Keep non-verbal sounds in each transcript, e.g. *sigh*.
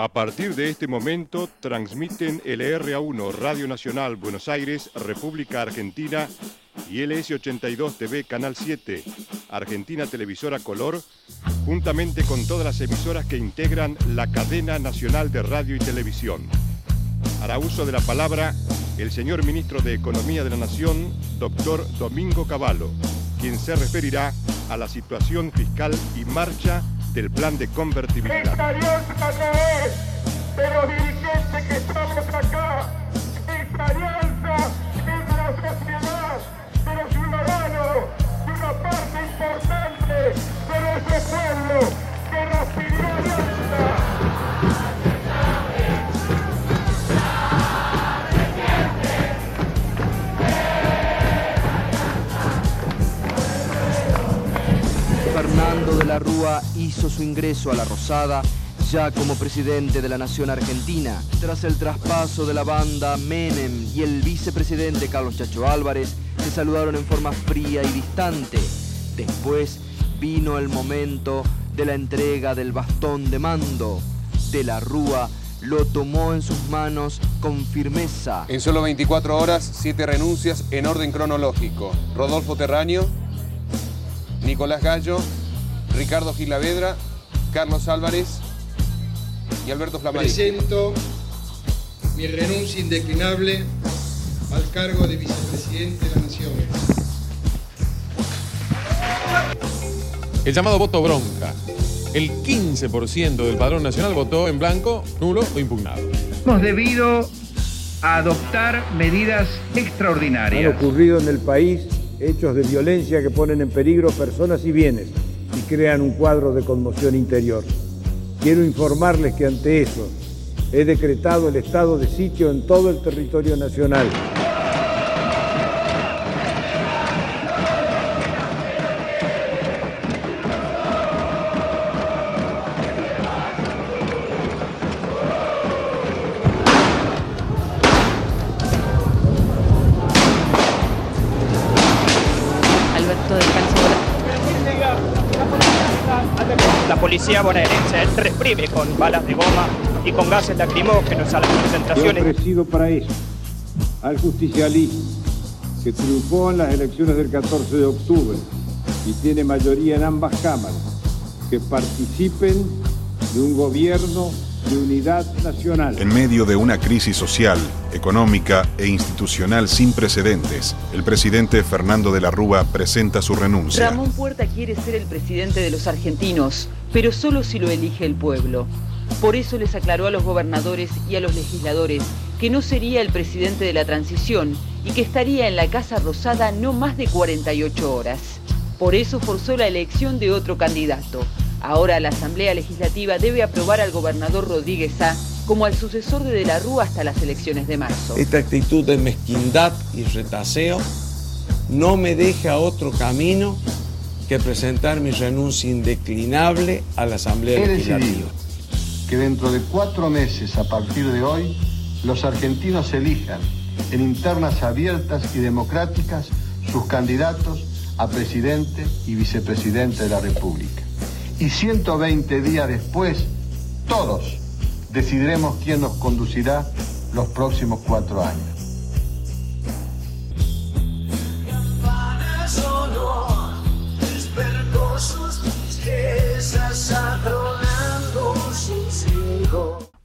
A partir de este momento transmiten LRA1 Radio Nacional Buenos Aires, República Argentina y LS82 TV Canal 7, Argentina Televisora Color, juntamente con todas las emisoras que integran la cadena nacional de radio y televisión. Hará uso de la palabra el señor ministro de Economía de la Nación, doctor Domingo Cavallo, quien se referirá a la situación fiscal y marcha del plan de convertibilidad. Esta alianza no es de los dirigentes que estamos acá. Esta alianza es de la sociedad, de los ciudadanos, de una parte importante de nuestro pueblo que nos pidió alianza. Fernando de la Rúa su ingreso a la Rosada ya como presidente de la Nación Argentina. Tras el traspaso de la banda, Menem y el vicepresidente Carlos Chacho Álvarez se saludaron en forma fría y distante. Después vino el momento de la entrega del bastón de mando. De la Rúa lo tomó en sus manos con firmeza. En solo 24 horas, siete renuncias en orden cronológico. Rodolfo Terraño, Nicolás Gallo, Ricardo Gilavedra, Carlos Álvarez y Alberto Flamarín. Presento mi renuncia indeclinable al cargo de vicepresidente de la Nación. El llamado voto bronca. El 15% del padrón nacional votó en blanco, nulo o impugnado. Hemos debido adoptar medidas Han extraordinarias. ocurrido en el país hechos de violencia que ponen en peligro personas y bienes crean un cuadro de conmoción interior. Quiero informarles que ante eso he decretado el estado de sitio en todo el territorio nacional. Policía bonaerense reprime con balas de goma y con gases lacrimógenos a las He concentraciones. ofrecido para eso al justicialismo que triunfó en las elecciones del 14 de octubre y tiene mayoría en ambas cámaras, que participen de un gobierno de unidad nacional. En medio de una crisis social, económica e institucional sin precedentes, el presidente Fernando de la Rúa presenta su renuncia. Ramón Puerta quiere ser el presidente de los argentinos, pero solo si lo elige el pueblo. Por eso les aclaró a los gobernadores y a los legisladores que no sería el presidente de la transición y que estaría en la Casa Rosada no más de 48 horas. Por eso forzó la elección de otro candidato. Ahora la Asamblea Legislativa debe aprobar al gobernador Rodríguez A como al sucesor de De la Rúa hasta las elecciones de marzo. Esta actitud de mezquindad y retaseo no me deja otro camino que presentar mi renuncia indeclinable a la Asamblea He Legislativa. decidido que dentro de cuatro meses a partir de hoy, los argentinos elijan en internas abiertas y democráticas sus candidatos a presidente y vicepresidente de la República. Y 120 días después, todos decidiremos quién nos conducirá los próximos cuatro años.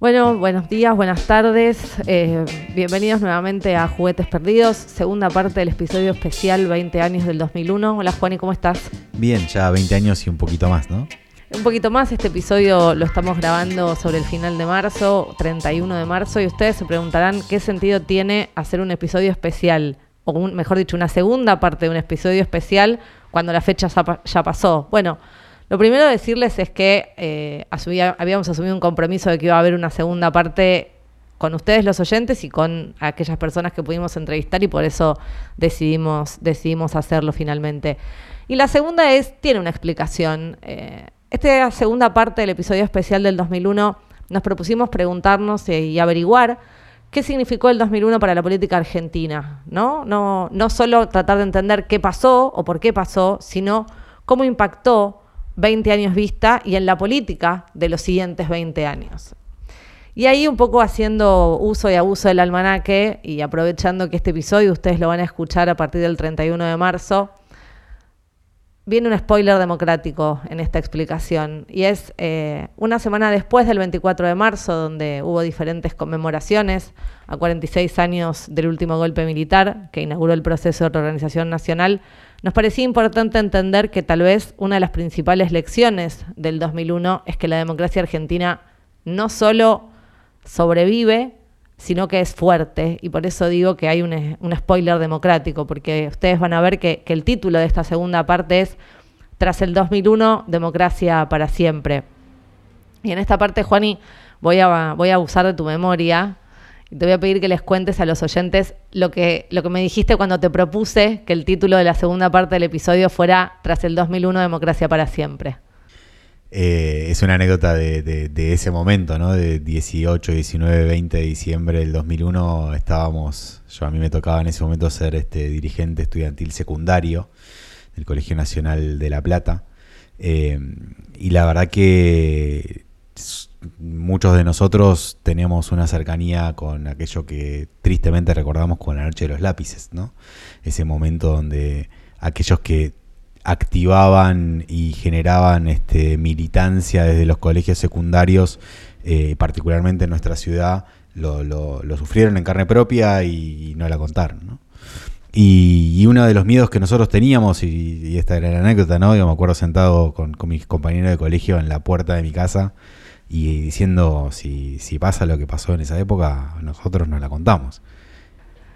Bueno, buenos días, buenas tardes. eh, bienvenidos nuevamente a Juguetes Perdidos, segunda parte del episodio especial 20 años del 2001. Hola Juan, ¿y cómo estás? Bien, ya 20 años y un poquito más, ¿no? Un poquito más, este episodio lo estamos grabando sobre el final de marzo, 31 de marzo, y ustedes se preguntarán qué sentido tiene hacer un episodio especial, o un- mejor dicho, una segunda parte de un episodio especial cuando la fecha ya pasó. Bueno, lo primero decirles es que eh, habíamos asumido un compromiso de que iba a haber una segunda parte con ustedes los oyentes y con aquellas personas que pudimos entrevistar y por eso decidimos, decidimos hacerlo finalmente. Y la segunda es, tiene una explicación. Eh, esta segunda parte del episodio especial del 2001 nos propusimos preguntarnos y averiguar qué significó el 2001 para la política argentina, ¿no? No, no solo tratar de entender qué pasó o por qué pasó, sino cómo impactó 20 años vista y en la política de los siguientes 20 años. Y ahí un poco haciendo uso y abuso del almanaque y aprovechando que este episodio ustedes lo van a escuchar a partir del 31 de marzo, viene un spoiler democrático en esta explicación. Y es eh, una semana después del 24 de marzo, donde hubo diferentes conmemoraciones a 46 años del último golpe militar que inauguró el proceso de reorganización nacional, nos parecía importante entender que tal vez una de las principales lecciones del 2001 es que la democracia argentina no solo sobrevive, sino que es fuerte. Y por eso digo que hay un, spoiler democrático, porque ustedes van a ver que, el título de esta segunda parte es Tras el 2001, democracia para siempre. Y en esta parte, Juani, voy a, voy a usar de tu memoria y te voy a pedir que les cuentes a los oyentes lo que, lo que me dijiste cuando te propuse que el título de la segunda parte del episodio fuera Tras el 2001, democracia para siempre. Eh, es una anécdota de, ese momento, ¿no? De 18, 19, 20 de diciembre del 2001 estábamos, yo a mí me tocaba en ese momento ser este dirigente estudiantil secundario del Colegio Nacional de La Plata. Eh, y la verdad que muchos de nosotros tenemos una cercanía con aquello que tristemente recordamos con la noche de los lápices, ¿no? Ese momento donde aquellos que activaban y generaban este, militancia desde los colegios secundarios, eh, particularmente en nuestra ciudad, lo, lo, sufrieron en carne propia y, no la contaron. Y, uno de los miedos que nosotros teníamos, y, esta era la anécdota, ¿no? Yo me acuerdo sentado con, con, mis compañeros de colegio en la puerta de mi casa y diciendo, si, si pasa lo que pasó en esa época, nosotros no la contamos.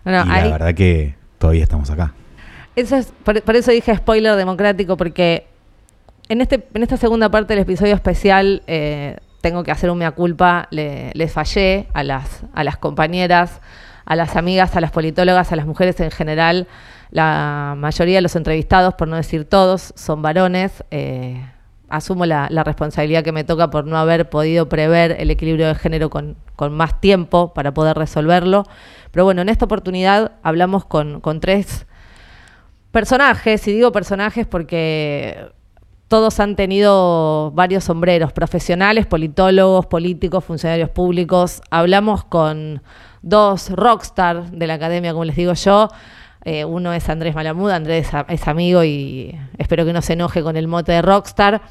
y la verdad que todavía estamos acá. Eso es, por, eso dije spoiler democrático, porque en, este, en esta segunda parte del episodio especial eh, tengo que hacer un mea culpa, le, les fallé a las, a las compañeras, a las amigas, a las politólogas, a las mujeres en general. La mayoría de los entrevistados, por no decir todos, son varones. Eh, asumo la, responsabilidad que me toca por no haber podido prever el equilibrio de género con, más tiempo para poder resolverlo. Pero bueno, en esta oportunidad hablamos con, con tres personajes, y digo personajes porque todos han tenido varios sombreros, profesionales, politólogos, políticos, funcionarios públicos. Hablamos con dos rockstar de la academia, como les digo yo. Eh, uno es Andrés Malamud, Andrés es amigo y espero que no se enoje con el mote de rockstar.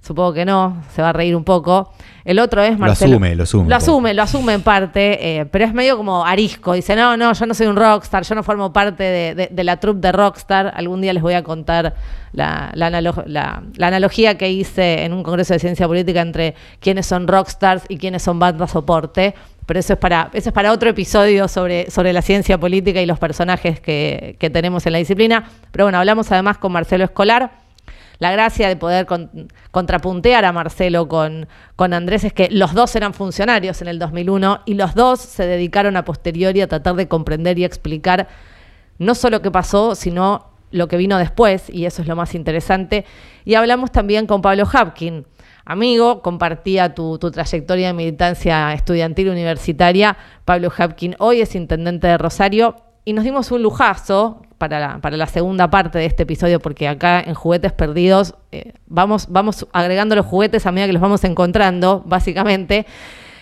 Supongo que no, se va a reír un poco. El otro es Marcelo. Lo asume, lo asume. Lo asume, lo asume en parte, eh, pero es medio como arisco. Dice, no, no, yo no soy un rockstar, yo no formo parte de, la troupe de rockstar. Algún día les voy a contar la, analogía que hice en un congreso de ciencia política entre quiénes son rockstars y quiénes son bandas soporte. Pero eso es para, eso es para otro episodio sobre, sobre la ciencia política y los personajes que, que tenemos en la disciplina. Pero bueno, hablamos además con Marcelo Escolar la gracia de poder contrapuntear a Marcelo con, con Andrés es que los dos eran funcionarios en el 2001 y los dos se dedicaron a posteriori a tratar de comprender y explicar no solo qué pasó, sino lo que vino después, y eso es lo más interesante. Y hablamos también con Pablo Hapkin, amigo, compartía tu, tu, trayectoria de militancia estudiantil universitaria. Pablo Hapkin hoy es intendente de Rosario y nos dimos un lujazo para la, para la segunda parte de este episodio, porque acá en Juguetes Perdidos eh, vamos, vamos agregando los juguetes a medida que los vamos encontrando, básicamente.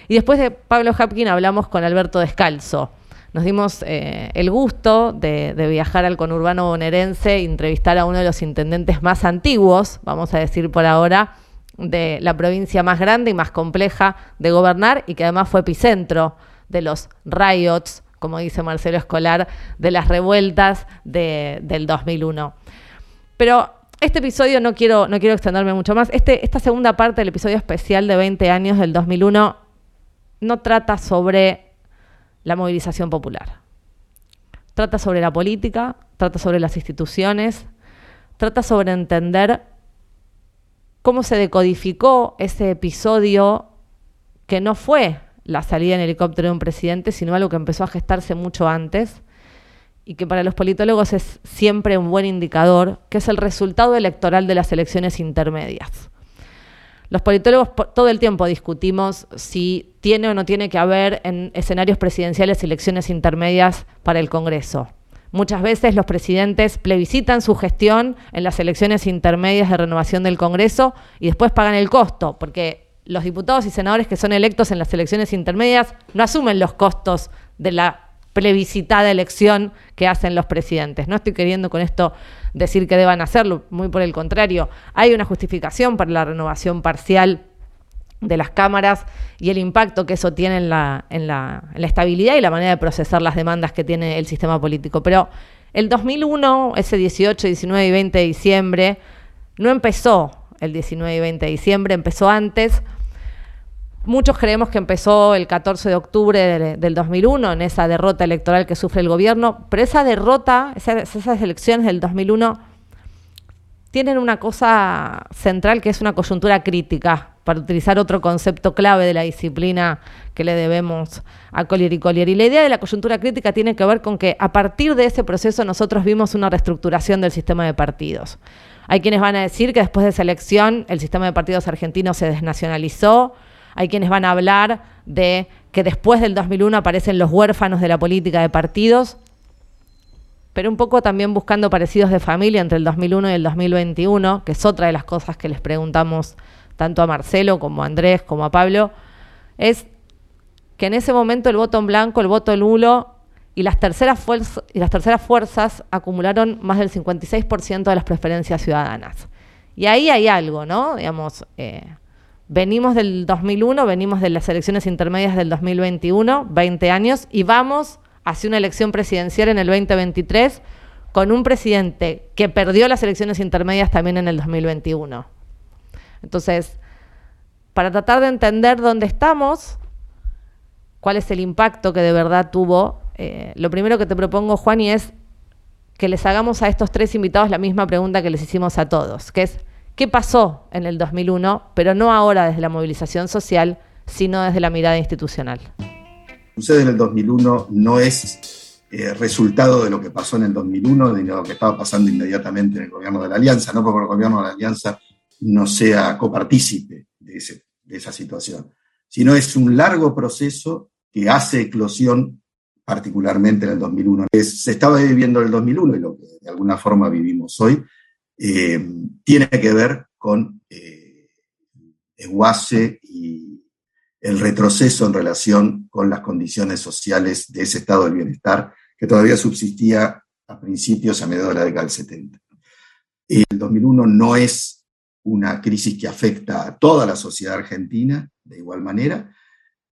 Y después de Pablo Hapkin hablamos con Alberto Descalzo. Nos dimos eh, el gusto de, de, viajar al conurbano bonaerense entrevistar a uno de los intendentes más antiguos, vamos a decir por ahora, de la provincia más grande y más compleja de gobernar y que además fue epicentro de los riots como dice Marcelo Escolar, de las revueltas del 2001. Pero este episodio no quiero, no quiero extenderme mucho más. Este, esta segunda parte del episodio especial de 20 años del 2001 no trata sobre la movilización popular. Trata sobre la política, trata sobre las instituciones, trata sobre entender cómo se decodificó ese episodio que no fue la salida en helicóptero de un presidente, sino algo que empezó a gestarse mucho antes y que para los politólogos es siempre un buen indicador, que es el resultado electoral de las elecciones intermedias. Los politólogos todo el tiempo discutimos si tiene o no tiene que haber en escenarios presidenciales elecciones intermedias para el Congreso. Muchas veces los presidentes plebiscitan su gestión en las elecciones intermedias de renovación del Congreso y después pagan el costo, porque los diputados y senadores que son electos en las elecciones intermedias no asumen los costos de la plebiscitada elección que hacen los presidentes. No estoy queriendo con esto decir que deban hacerlo, muy por el contrario, hay una justificación para la renovación parcial de las cámaras y el impacto que eso tiene en la, en la, estabilidad y la manera de procesar las demandas que tiene el sistema político. Pero el 2001, ese 18, 19 y 20 de diciembre, no empezó el 19 y 20 de diciembre, empezó antes, Muchos creemos que empezó el 14 de octubre del 2001, en esa derrota electoral que sufre el gobierno, pero esa derrota, esas, elecciones del 2001, tienen una cosa central que es una coyuntura crítica, para utilizar otro concepto clave de la disciplina que le debemos a Collier y Collier. Y la idea de la coyuntura crítica tiene que ver con que a partir de ese proceso nosotros vimos una reestructuración del sistema de partidos. Hay quienes van a decir que después de esa elección el sistema de partidos argentinos se desnacionalizó, hay quienes van a hablar de que después del 2001 aparecen los huérfanos de la política de partidos, pero un poco también buscando parecidos de familia entre el 2001 y el 2021, que es otra de las cosas que les preguntamos tanto a Marcelo como a Andrés como a Pablo, es que en ese momento el voto en blanco, el voto nulo y las terceras, y las terceras fuerzas acumularon más del 56% de las preferencias ciudadanas. Y ahí hay algo, ¿no? Digamos, eh, Venimos del 2001, venimos de las elecciones intermedias del 2021, 20 años, y vamos hacia una elección presidencial en el 2023 con un presidente que perdió las elecciones intermedias también en el 2021. Entonces, para tratar de entender dónde estamos, cuál es el impacto que de verdad tuvo, eh, lo primero que te propongo, Juan, y es que les hagamos a estos tres invitados la misma pregunta que les hicimos a todos, que es, qué pasó en el 2001, pero no ahora desde la movilización social, sino desde la mirada institucional. Sucede en el 2001 no es eh, resultado de lo que pasó en el 2001, de lo que estaba pasando inmediatamente en el gobierno de la Alianza, no porque el gobierno de la Alianza no sea copartícipe de, de esa situación, sino es un largo proceso que hace eclosión particularmente en el 2001. se estaba viviendo en el 2001 y lo que de alguna forma vivimos hoy, eh, tiene que ver con eh, el desguace y el retroceso en relación con las condiciones sociales de ese estado del bienestar que todavía subsistía a principios, a mediados de la década del 70. El 2001 no es una crisis que afecta a toda la sociedad argentina de igual manera,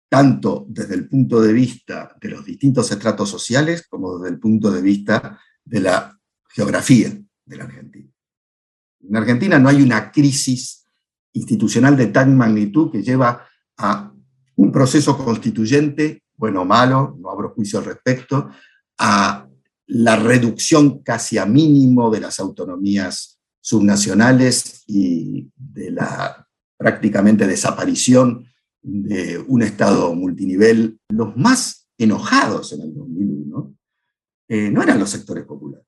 tanto desde el punto de vista de los distintos estratos sociales como desde el punto de vista de la geografía de la Argentina. En Argentina no hay una crisis institucional de tal magnitud que lleva a un proceso constituyente, bueno o malo, no abro juicio al respecto, a la reducción casi a mínimo de las autonomías subnacionales y de la prácticamente desaparición de un Estado multinivel. Los más enojados en el 2001 eh, no eran los sectores populares,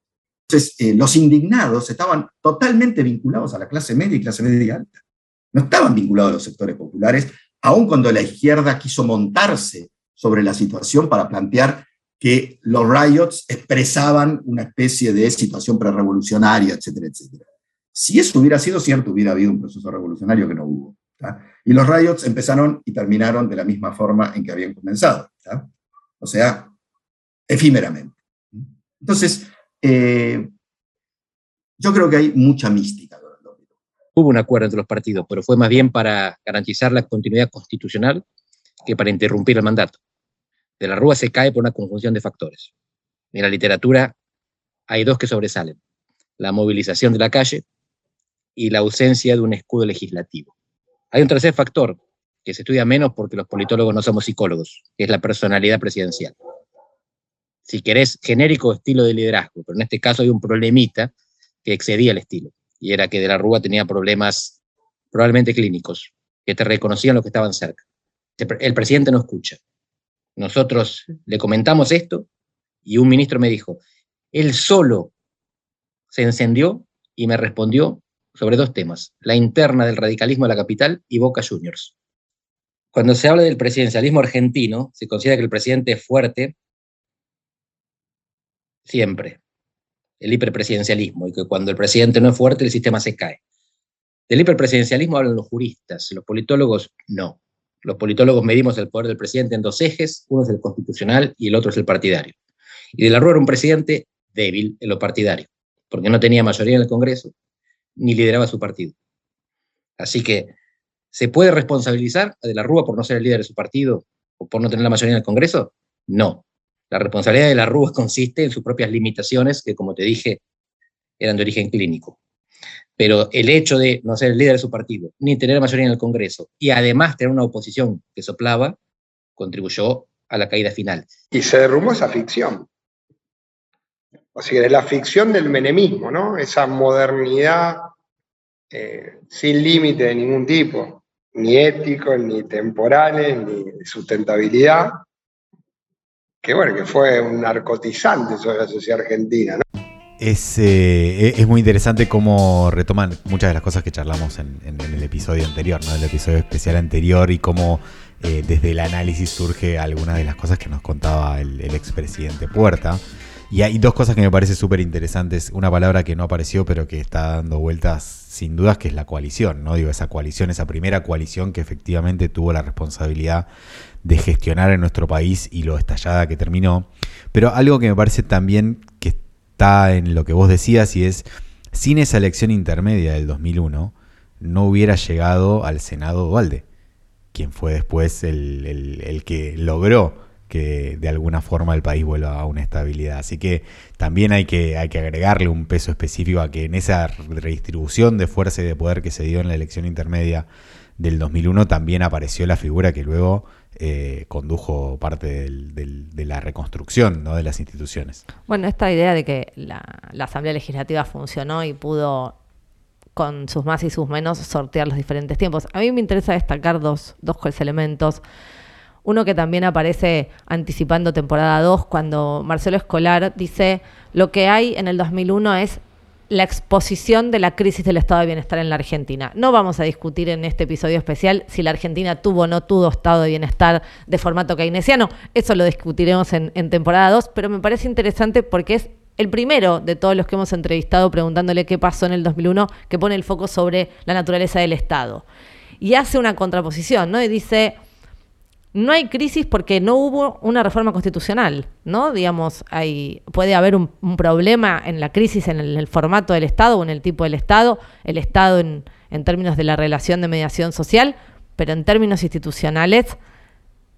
entonces, eh, los indignados estaban totalmente vinculados a la clase media y clase media alta. No estaban vinculados a los sectores populares, aun cuando la izquierda quiso montarse sobre la situación para plantear que los riots expresaban una especie de situación prerevolucionaria, etcétera, etcétera. Si eso hubiera sido cierto, hubiera habido un proceso revolucionario que no hubo. Y los riots empezaron y terminaron de la misma forma en que habían comenzado. O sea, efímeramente. Entonces, eh, yo creo que hay mucha mística. Hubo un acuerdo entre los partidos, pero fue más bien para garantizar la continuidad constitucional que para interrumpir el mandato. De la Rúa se cae por una conjunción de factores. En la literatura hay dos que sobresalen, la movilización de la calle y la ausencia de un escudo legislativo. Hay un tercer factor que se estudia menos porque los politólogos no somos psicólogos, que es la personalidad presidencial si querés, genérico estilo de liderazgo, pero en este caso hay un problemita que excedía el estilo, y era que de la Rúa tenía problemas probablemente clínicos, que te reconocían los que estaban cerca. El presidente no escucha. Nosotros le comentamos esto y un ministro me dijo, él solo se encendió y me respondió sobre dos temas, la interna del radicalismo de la capital y Boca Juniors. Cuando se habla del presidencialismo argentino, se considera que el presidente es fuerte siempre, el hiperpresidencialismo, y que cuando el presidente no es fuerte, el sistema se cae. Del hiperpresidencialismo hablan los juristas, los politólogos no. Los politólogos medimos el poder del presidente en dos ejes, uno es el constitucional y el otro es el partidario. Y de la Rúa era un presidente débil en lo partidario, porque no tenía mayoría en el Congreso, ni lideraba su partido. Así que, ¿se puede responsabilizar a De la Rúa por no ser el líder de su partido o por no tener la mayoría en el Congreso? No. La responsabilidad de la Rúa consiste en sus propias limitaciones, que como te dije, eran de origen clínico. Pero el hecho de no ser el líder de su partido, ni tener mayoría en el Congreso, y además tener una oposición que soplaba, contribuyó a la caída final. Y se derrumbó esa ficción. O sea, es la ficción del menemismo, ¿no? Esa modernidad eh, sin límite de ningún tipo, ni ético, ni temporales, ni sustentabilidad, que bueno, que fue un narcotizante sobre la sociedad argentina. Es, eh, es muy interesante cómo retoman muchas de las cosas que charlamos en, el episodio anterior, ¿no? El episodio especial anterior y cómo eh, desde el análisis surge algunas de las cosas que nos contaba el, el expresidente Puerta. Y hay dos cosas que me parecen súper interesantes. Una palabra que no apareció, pero que está dando vueltas sin dudas, que es la coalición, ¿no? Digo, esa coalición, esa primera coalición que efectivamente tuvo la responsabilidad de gestionar en nuestro país y lo estallada que terminó. Pero algo que me parece también que está en lo que vos decías y es, sin esa elección intermedia del 2001, no hubiera llegado al Senado Dualde, quien fue después el, el que logró que de alguna forma el país vuelva a una estabilidad. Así que también hay que, hay que agregarle un peso específico a que en esa redistribución de fuerza y de poder que se dio en la elección intermedia del 2001 también apareció la figura que luego eh, condujo parte de la reconstrucción de las instituciones. Bueno, esta idea de que la, la Asamblea Legislativa funcionó y pudo con sus más y sus menos sortear los diferentes tiempos. A mí me interesa destacar dos, dos elementos. Uno que también aparece anticipando temporada 2, cuando Marcelo Escolar dice, lo que hay en el 2001 es la exposición de la crisis del estado de bienestar en la Argentina. No vamos a discutir en este episodio especial si la Argentina tuvo o no tuvo estado de bienestar de formato keynesiano. Eso lo discutiremos en, temporada 2, pero me parece interesante porque es el primero de todos los que hemos entrevistado preguntándole qué pasó en el 2001 que pone el foco sobre la naturaleza del Estado. Y hace una contraposición, ¿no? Y dice, no hay crisis porque no hubo una reforma constitucional, ¿no? Digamos, hay, puede haber un, problema en la crisis en el, formato del Estado o en el tipo del Estado, el Estado en, términos de la relación de mediación social, pero en términos institucionales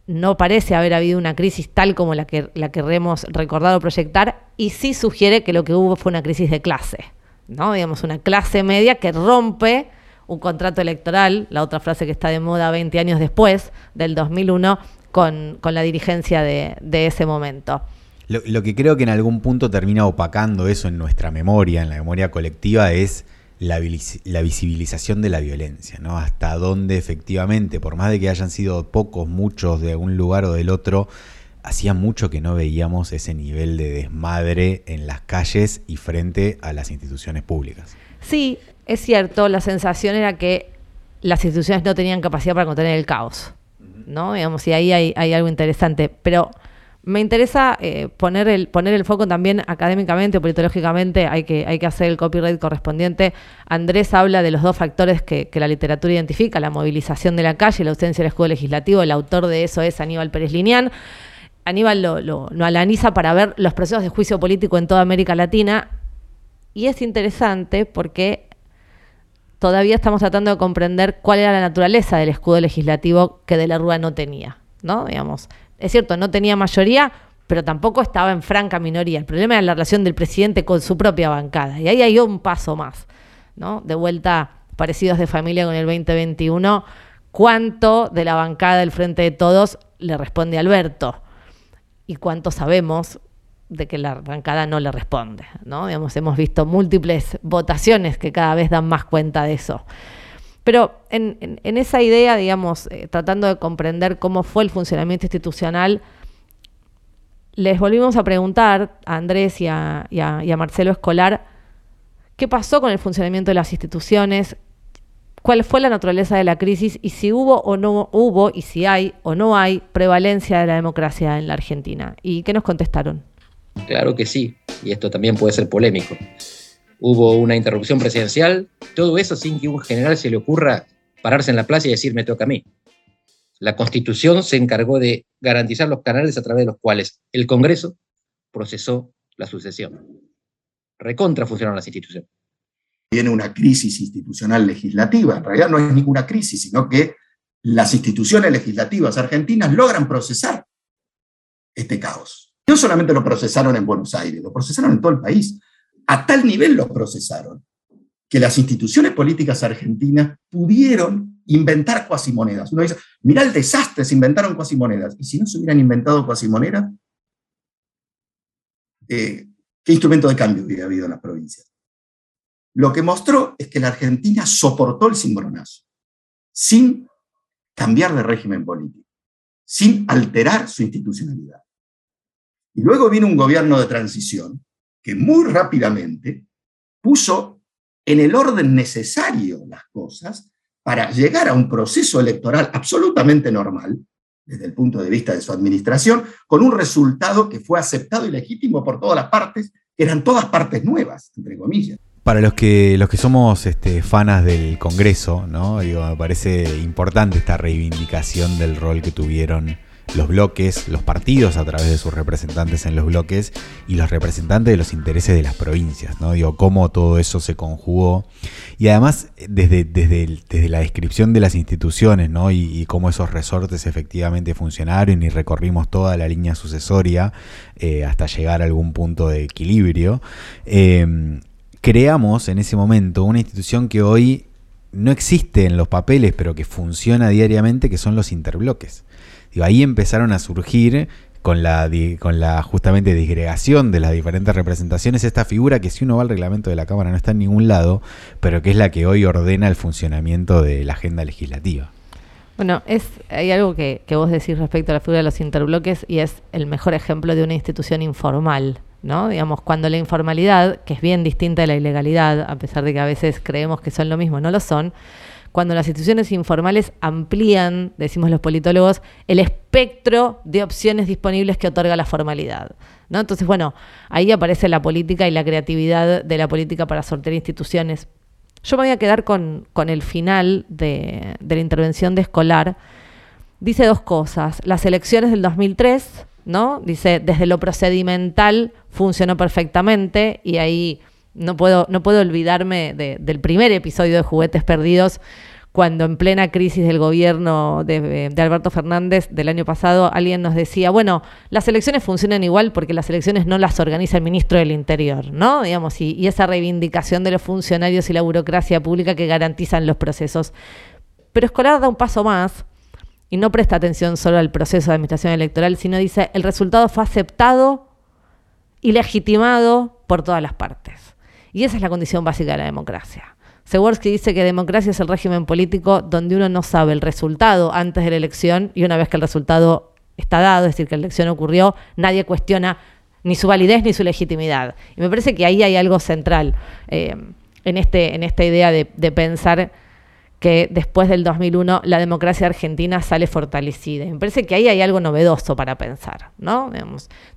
no parece haber habido una crisis tal como la que la queremos recordar o proyectar, y sí sugiere que lo que hubo fue una crisis de clase, ¿no? Digamos, una clase media que rompe un contrato electoral, la otra frase que está de moda 20 años después, del 2001, con, la dirigencia de, ese momento. Lo, que creo que en algún punto termina opacando eso en nuestra memoria, en la memoria colectiva, es la, la, visibilización de la violencia, ¿no? Hasta dónde efectivamente, por más de que hayan sido pocos, muchos de un lugar o del otro, hacía mucho que no veíamos ese nivel de desmadre en las calles y frente a las instituciones públicas. Sí, es cierto, la sensación era que las instituciones no tenían capacidad para contener el caos, ¿no? Digamos, y ahí hay, algo interesante. Pero me interesa eh, poner, el, poner el foco también académicamente, politológicamente, hay que, hay que hacer el copyright correspondiente. Andrés habla de los dos factores que, la literatura identifica, la movilización de la calle, la ausencia del escudo legislativo. El autor de eso es Aníbal Pérez Linián. Aníbal lo, lo, lo analiza para ver los procesos de juicio político en toda América Latina y es interesante porque todavía estamos tratando de comprender cuál era la naturaleza del escudo legislativo que De la Rúa no tenía, ¿no? Digamos, es cierto, no tenía mayoría, pero tampoco estaba en franca minoría. El problema era la relación del presidente con su propia bancada. Y ahí hay un paso más, ¿no? De vuelta, parecidos de familia con el 2021, ¿cuánto de la bancada del Frente de Todos le responde Alberto? ¿Y cuánto sabemos de que la bancada no le responde. ¿no? Digamos, hemos visto múltiples votaciones que cada vez dan más cuenta de eso. Pero en, esa idea, digamos, eh, tratando de comprender cómo fue el funcionamiento institucional, les volvimos a preguntar a Andrés y a, y a Marcelo Escolar qué pasó con el funcionamiento de las instituciones, cuál fue la naturaleza de la crisis y si hubo o no hubo, y si hay o no hay prevalencia de la democracia en la Argentina. ¿Y qué nos contestaron? Claro que sí, y esto también puede ser polémico. hubo una interrupción presidencial, todo eso sin que un general se le ocurra pararse en la plaza y decir me toca a mí. La Constitución se encargó de garantizar los canales a través de los cuales el Congreso procesó la sucesión. Recontra funcionaron las instituciones. Viene una crisis institucional legislativa. En realidad no es ninguna crisis, sino que las instituciones legislativas argentinas logran procesar este caos. No solamente lo procesaron en Buenos Aires, lo procesaron en todo el país. A tal nivel lo procesaron que las instituciones políticas argentinas pudieron inventar cuasimonedas. Uno dice, mira el desastre, se inventaron cuasimonedas. Y si no se hubieran inventado cuasimonedas, eh, ¿qué instrumento de cambio hubiera habido en las provincias? Lo que mostró es que la Argentina soportó el cimbronazo sin cambiar de régimen político, sin alterar su institucionalidad. Y luego vino un gobierno de transición que muy rápidamente puso en el orden necesario las cosas para llegar a un proceso electoral absolutamente normal, desde el punto de vista de su administración, con un resultado que fue aceptado y legítimo por todas las partes, que eran todas partes nuevas, entre comillas. Para los que, los que somos este, fanas del Congreso, ¿no? Me parece importante esta reivindicación del rol que tuvieron los bloques, los partidos a través de sus representantes en los bloques y los representantes de los intereses de las provincias, ¿no? Digo, cómo todo eso se conjugó. Y además, desde, desde, desde la descripción de las instituciones, ¿no? Y, cómo esos resortes efectivamente funcionaron y recorrimos toda la línea sucesoria eh, hasta llegar a algún punto de equilibrio. Eh, creamos en ese momento una institución que hoy no existe en los papeles, pero que funciona diariamente, que son los interbloques ahí empezaron a surgir con la, con la justamente disgregación de las diferentes representaciones, esta figura que si uno va al reglamento de la Cámara no está en ningún lado, pero que es la que hoy ordena el funcionamiento de la agenda legislativa. Bueno, es, hay algo que, que vos decís respecto a la figura de los interbloques y es el mejor ejemplo de una institución informal, ¿no? Digamos, cuando la informalidad, que es bien distinta de la ilegalidad, a pesar de que a veces creemos que son lo mismo, no lo son, cuando las instituciones informales amplían, decimos los politólogos, el espectro de opciones disponibles que otorga la formalidad. ¿no? Entonces, bueno, ahí aparece la política y la creatividad de la política para sortear instituciones. Yo me voy a quedar con, el final de, de la intervención de Escolar. Dice dos cosas. Las elecciones del 2003, ¿no? Dice, desde lo procedimental funcionó perfectamente y ahí no puedo, no puedo olvidarme del primer episodio de Juguetes Perdidos, cuando en plena crisis del gobierno de, Alberto Fernández del año pasado, alguien nos decía, bueno, las elecciones funcionan igual porque las elecciones no las organiza el ministro del Interior, ¿no? Digamos, y, y esa reivindicación de los funcionarios y la burocracia pública que garantizan los procesos. Pero Escolar da un paso más y no presta atención solo al proceso de administración electoral, sino dice, el resultado fue aceptado y legitimado por todas las partes. Y esa es la condición básica de la democracia. Seworski dice que democracia es el régimen político donde uno no sabe el resultado antes de la elección y una vez que el resultado está dado, es decir, que la elección ocurrió, nadie cuestiona ni su validez ni su legitimidad. Y me parece que ahí hay algo central eh, en, este, en esta idea de, pensar que después del 2001 la democracia argentina sale fortalecida. me parece que ahí hay algo novedoso para pensar, ¿no?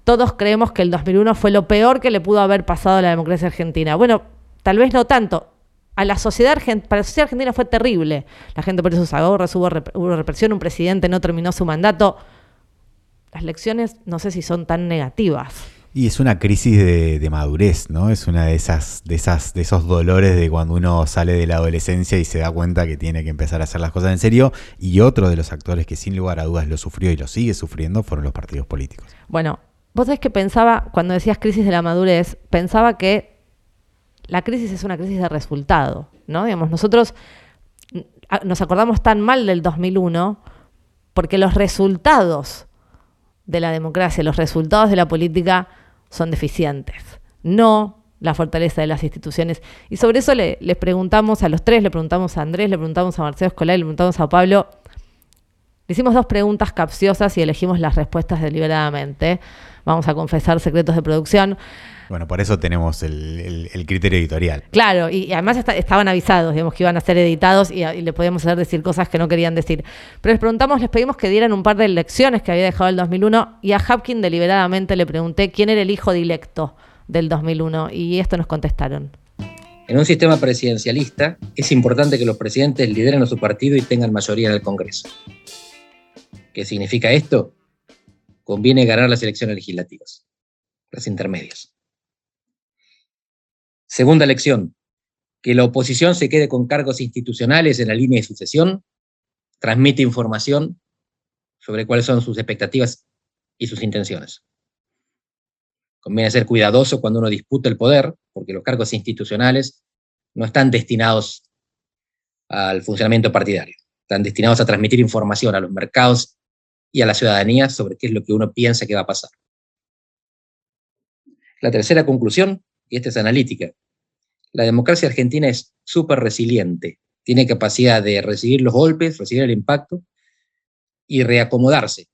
todos creemos que el 2001 fue lo peor que le pudo haber pasado a la democracia argentina. Bueno, tal vez no tanto. A la sociedad para la sociedad argentina fue terrible. La gente por eso se ahorra, hubo, hubo represión, un presidente no terminó su mandato. Las lecciones no sé si son tan negativas. Y es una crisis de, madurez, ¿no? Es una de esas, de esas, de esos dolores de cuando uno sale de la adolescencia y se da cuenta que tiene que empezar a hacer las cosas en serio. Y otro de los actores que sin lugar a dudas lo sufrió y lo sigue sufriendo fueron los partidos políticos. Bueno, vos sabés que pensaba, cuando decías crisis de la madurez, pensaba que la crisis es una crisis de resultado, ¿no? Digamos, nosotros nos acordamos tan mal del 2001 porque los resultados de la democracia, los resultados de la política son deficientes, no la fortaleza de las instituciones. Y sobre eso le, les preguntamos a los tres, le preguntamos a Andrés, le preguntamos a Marcelo Escolar, le preguntamos a Pablo. Le hicimos dos preguntas capciosas y elegimos las respuestas deliberadamente. Vamos a confesar secretos de producción. Bueno, por eso tenemos el, criterio editorial. Claro, y, además estaban avisados, digamos, que iban a ser editados y, y, le podíamos hacer decir cosas que no querían decir. Pero les preguntamos, les pedimos que dieran un par de lecciones que había dejado el 2001 y a Hapkin deliberadamente le pregunté quién era el hijo directo del 2001 y esto nos contestaron. En un sistema presidencialista es importante que los presidentes lideren a su partido y tengan mayoría en el Congreso. ¿Qué significa esto? Conviene ganar las elecciones legislativas, las intermedias. Segunda lección, que la oposición se quede con cargos institucionales en la línea de sucesión, transmite información sobre cuáles son sus expectativas y sus intenciones. Conviene ser cuidadoso cuando uno disputa el poder, porque los cargos institucionales no están destinados al funcionamiento partidario, están destinados a transmitir información a los mercados y a la ciudadanía sobre qué es lo que uno piensa que va a pasar. La tercera conclusión, y esta es analítica, la democracia argentina es súper resiliente, tiene capacidad de recibir los golpes, recibir el impacto y reacomodarse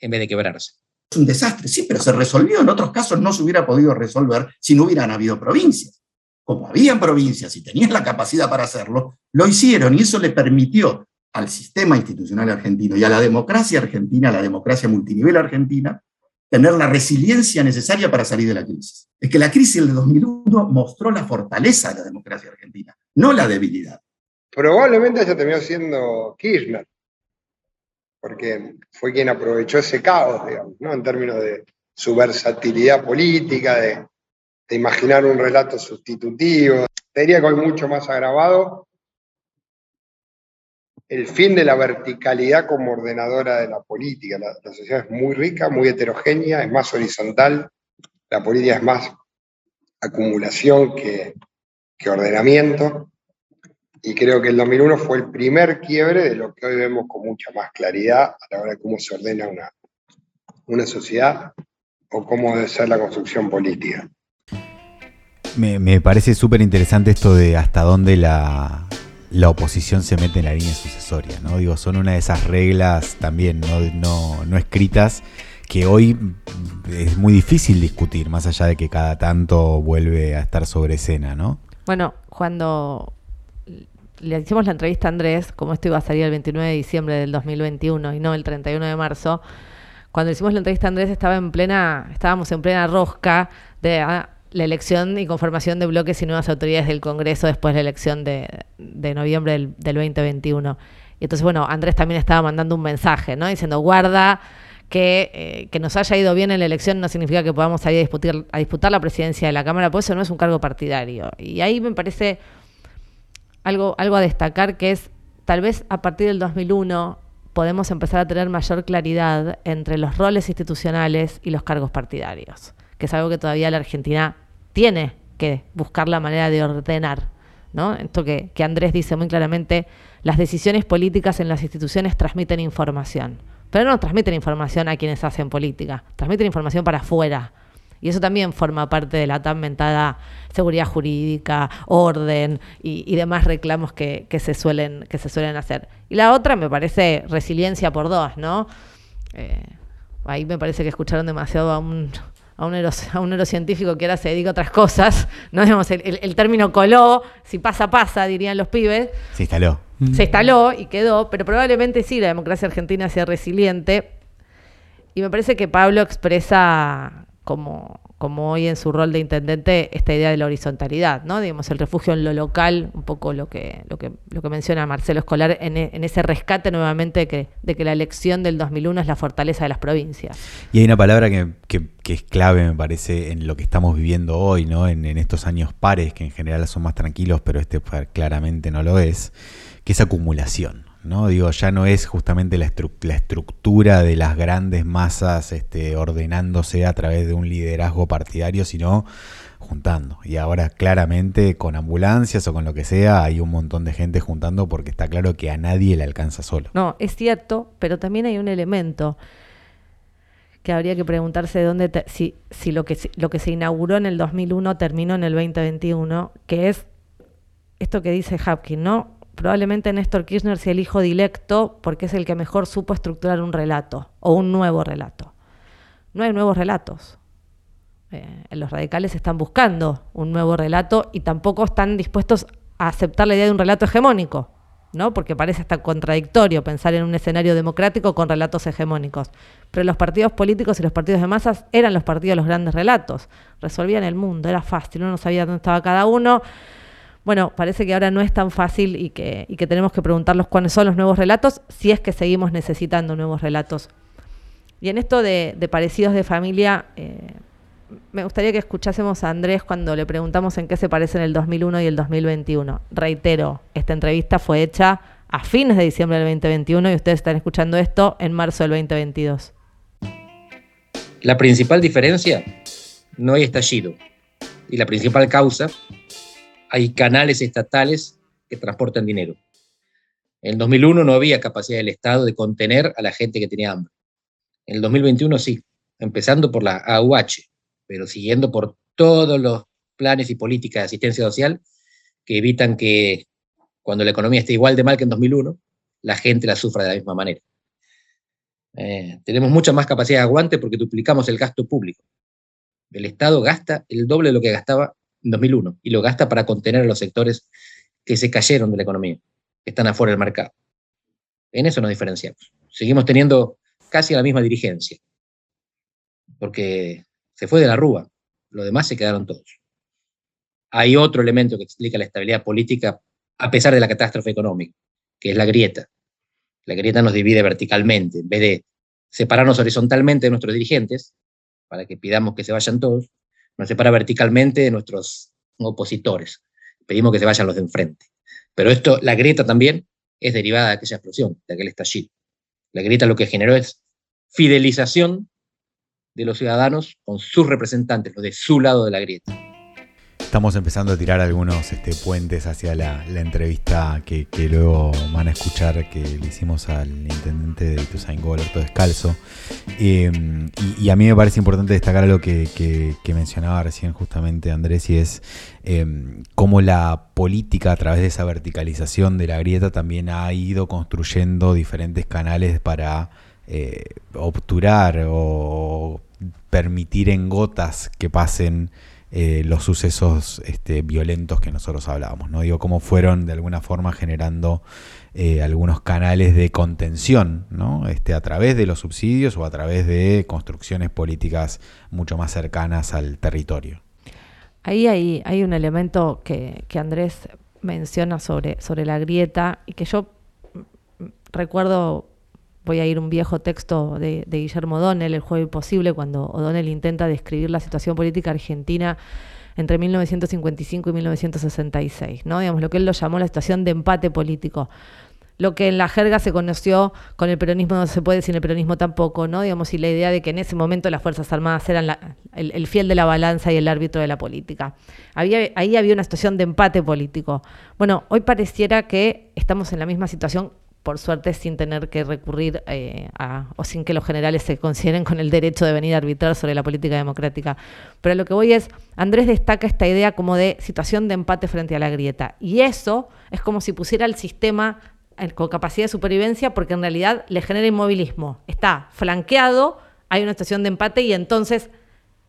en vez de quebrarse. Es un desastre, sí, pero se resolvió. En otros casos no se hubiera podido resolver si no hubieran habido provincias. Como habían provincias y tenían la capacidad para hacerlo, lo hicieron y eso le permitió al sistema institucional argentino y a la democracia argentina, a la democracia multinivel argentina, tener la resiliencia necesaria para salir de la crisis. Es que la crisis del 2001 mostró la fortaleza de la democracia argentina, no la debilidad. Probablemente haya terminado siendo Kirchner, porque fue quien aprovechó ese caos, digamos, ¿no? en términos de su versatilidad política, de, de imaginar un relato sustitutivo. Te diría que hoy mucho más agravado el fin de la verticalidad como ordenadora de la política. La, sociedad es muy rica, muy heterogénea, es más horizontal, la política es más acumulación que, que ordenamiento. Y creo que el 2001 fue el primer quiebre de lo que hoy vemos con mucha más claridad a la hora de cómo se ordena una, una sociedad o cómo debe ser la construcción política. Me, me parece súper interesante esto de hasta dónde la, la oposición se mete en la línea sucesoria, ¿no? Digo, son una de esas reglas también no, no, escritas que hoy es muy difícil discutir, más allá de que cada tanto vuelve a estar sobre escena, ¿no? Bueno, cuando le hicimos la entrevista a Andrés, como esto iba a salir el 29 de diciembre del 2021 y no el 31 de marzo, cuando hicimos la entrevista a Andrés estaba en plena, estábamos en plena rosca de ah, la elección y conformación de bloques y nuevas autoridades del Congreso después de la elección de, noviembre del, 2021. Y entonces, bueno, Andrés también estaba mandando un mensaje, ¿no? Diciendo, guarda, que, eh, que, nos haya ido bien en la elección no significa que podamos salir a disputar, a disputar la presidencia de la Cámara, por eso no es un cargo partidario. Y ahí me parece algo, algo a destacar que es, tal vez a partir del 2001 podemos empezar a tener mayor claridad entre los roles institucionales y los cargos partidarios, que es algo que todavía la Argentina tiene que buscar la manera de ordenar. ¿no? Esto que, Andrés dice muy claramente, las decisiones políticas en las instituciones transmiten información, pero no transmiten información a quienes hacen política, transmiten información para afuera. Y eso también forma parte de la tan mentada seguridad jurídica, orden y, demás reclamos que, se suelen, que se suelen hacer. Y la otra me parece resiliencia por dos, ¿no? Eh, ahí me parece que escucharon demasiado a un, a un, neurocientífico que ahora se dedica a otras cosas, ¿no? Digamos, el, término coló, si pasa, pasa, dirían los pibes. Se instaló. Se instaló y quedó, pero probablemente sí, la democracia argentina sea resiliente. Y me parece que Pablo expresa como como hoy en su rol de intendente, esta idea de la horizontalidad, ¿no? Digamos, el refugio en lo local, un poco lo que, lo que, lo que menciona Marcelo Escolar, en, ese rescate nuevamente de que, que la elección del 2001 es la fortaleza de las provincias. Y hay una palabra que, es clave, me parece, en lo que estamos viviendo hoy, ¿no? En estos años pares, que en general son más tranquilos, pero este claramente no lo es, que es acumulación. ¿No? Digo, ya no es justamente la, estructura de las grandes masas este, ordenándose a través de un liderazgo partidario, sino juntando. Y ahora claramente con ambulancias o con lo que sea hay un montón de gente juntando porque está claro que a nadie le alcanza solo. No, es cierto, pero también hay un elemento que habría que preguntarse de dónde si, si lo que lo que se inauguró en el 2001 terminó en el 2021, que es esto que dice Hapkin, ¿no? Probablemente Néstor Kirchner sea el hijo directo porque es el que mejor supo estructurar un relato o un nuevo relato. No hay nuevos relatos. Eh, los radicales están buscando un nuevo relato y tampoco están dispuestos a aceptar la idea de un relato hegemónico. ¿no? Porque parece hasta contradictorio pensar en un escenario democrático con relatos hegemónicos. Pero los partidos políticos y los partidos de masas eran los partidos de los grandes relatos. Resolvían el mundo, era fácil, uno no sabía dónde estaba cada uno. Bueno, parece que ahora no es tan fácil y que, tenemos que preguntarnos cuáles son los nuevos relatos, si es que seguimos necesitando nuevos relatos. Y en esto de, de parecidos de familia, eh, me gustaría que escuchásemos a Andrés cuando le preguntamos en qué se parecen el 2001 y el 2021. Reitero, esta entrevista fue hecha a fines de diciembre del 2021 y ustedes están escuchando esto en marzo del 2022. La principal diferencia, no hay estallido. Y la principal causa, hay canales estatales que transportan dinero. En el 2001 no había capacidad del Estado de contener a la gente que tenía hambre. En el 2021 sí, empezando por la AUH, pero siguiendo por todos los planes y políticas de asistencia social que evitan que cuando la economía esté igual de mal que en 2001, la gente la sufra de la misma manera. Eh, tenemos mucha más capacidad de aguante porque duplicamos el gasto público. El Estado gasta el doble de lo que gastaba en 2001 y lo gasta para contener a los sectores que se cayeron de la economía, que están afuera del mercado. En eso nos diferenciamos. Seguimos teniendo casi la misma dirigencia, porque se fue de la Rúa, los demás se quedaron todos. Hay otro elemento que explica la estabilidad política a pesar de la catástrofe económica, que es la grieta. La grieta nos divide verticalmente, en vez de separarnos horizontalmente de nuestros dirigentes, para que pidamos que se vayan todos, nos separa verticalmente de nuestros opositores. Pedimos que se vayan los de enfrente. Pero esto, la grieta también es derivada de aquella explosión, de aquel estallido. La grieta lo que generó es fidelización de los ciudadanos con sus representantes, los de su lado de la grieta. Estamos empezando a tirar algunos este, puentes hacia la, entrevista que, luego van a escuchar que le hicimos al intendente de Ituzaingó, Alberto Descalzo. Em, y, a mí me parece importante destacar algo que, mencionaba recién justamente Andrés, y es em, cómo la política a través de esa verticalización de la grieta también ha ido construyendo diferentes canales para eh, obturar o permitir en gotas que pasen eh, los sucesos este, violentos que nosotros hablábamos. ¿no? Digo, cómo fueron de alguna forma generando eh, algunos canales de contención, ¿no? Este, a través de los subsidios o a través de construcciones políticas mucho más cercanas al territorio. Ahí hay, hay un elemento que, que Andrés menciona sobre, sobre la grieta y que yo recuerdo voy a ir un viejo texto de, Guillermo O'Donnell, El juego imposible, cuando O'Donnell intenta describir la situación política argentina entre 1955 y 1966, ¿no? Digamos, lo que él lo llamó la situación de empate político. Lo que en la jerga se conoció con el peronismo no se puede, sin el peronismo tampoco, ¿no? Digamos, y la idea de que en ese momento las Fuerzas Armadas eran el, el, fiel de la balanza y el árbitro de la política. Había, ahí había una situación de empate político. Bueno, hoy pareciera que estamos en la misma situación por suerte sin tener que recurrir eh, a, o sin que los generales se consideren con el derecho de venir a arbitrar sobre la política democrática. Pero lo que voy es, Andrés destaca esta idea como de situación de empate frente a la grieta. Y eso es como si pusiera el sistema eh, con capacidad de supervivencia porque en realidad le genera inmovilismo. Está flanqueado, hay una situación de empate y entonces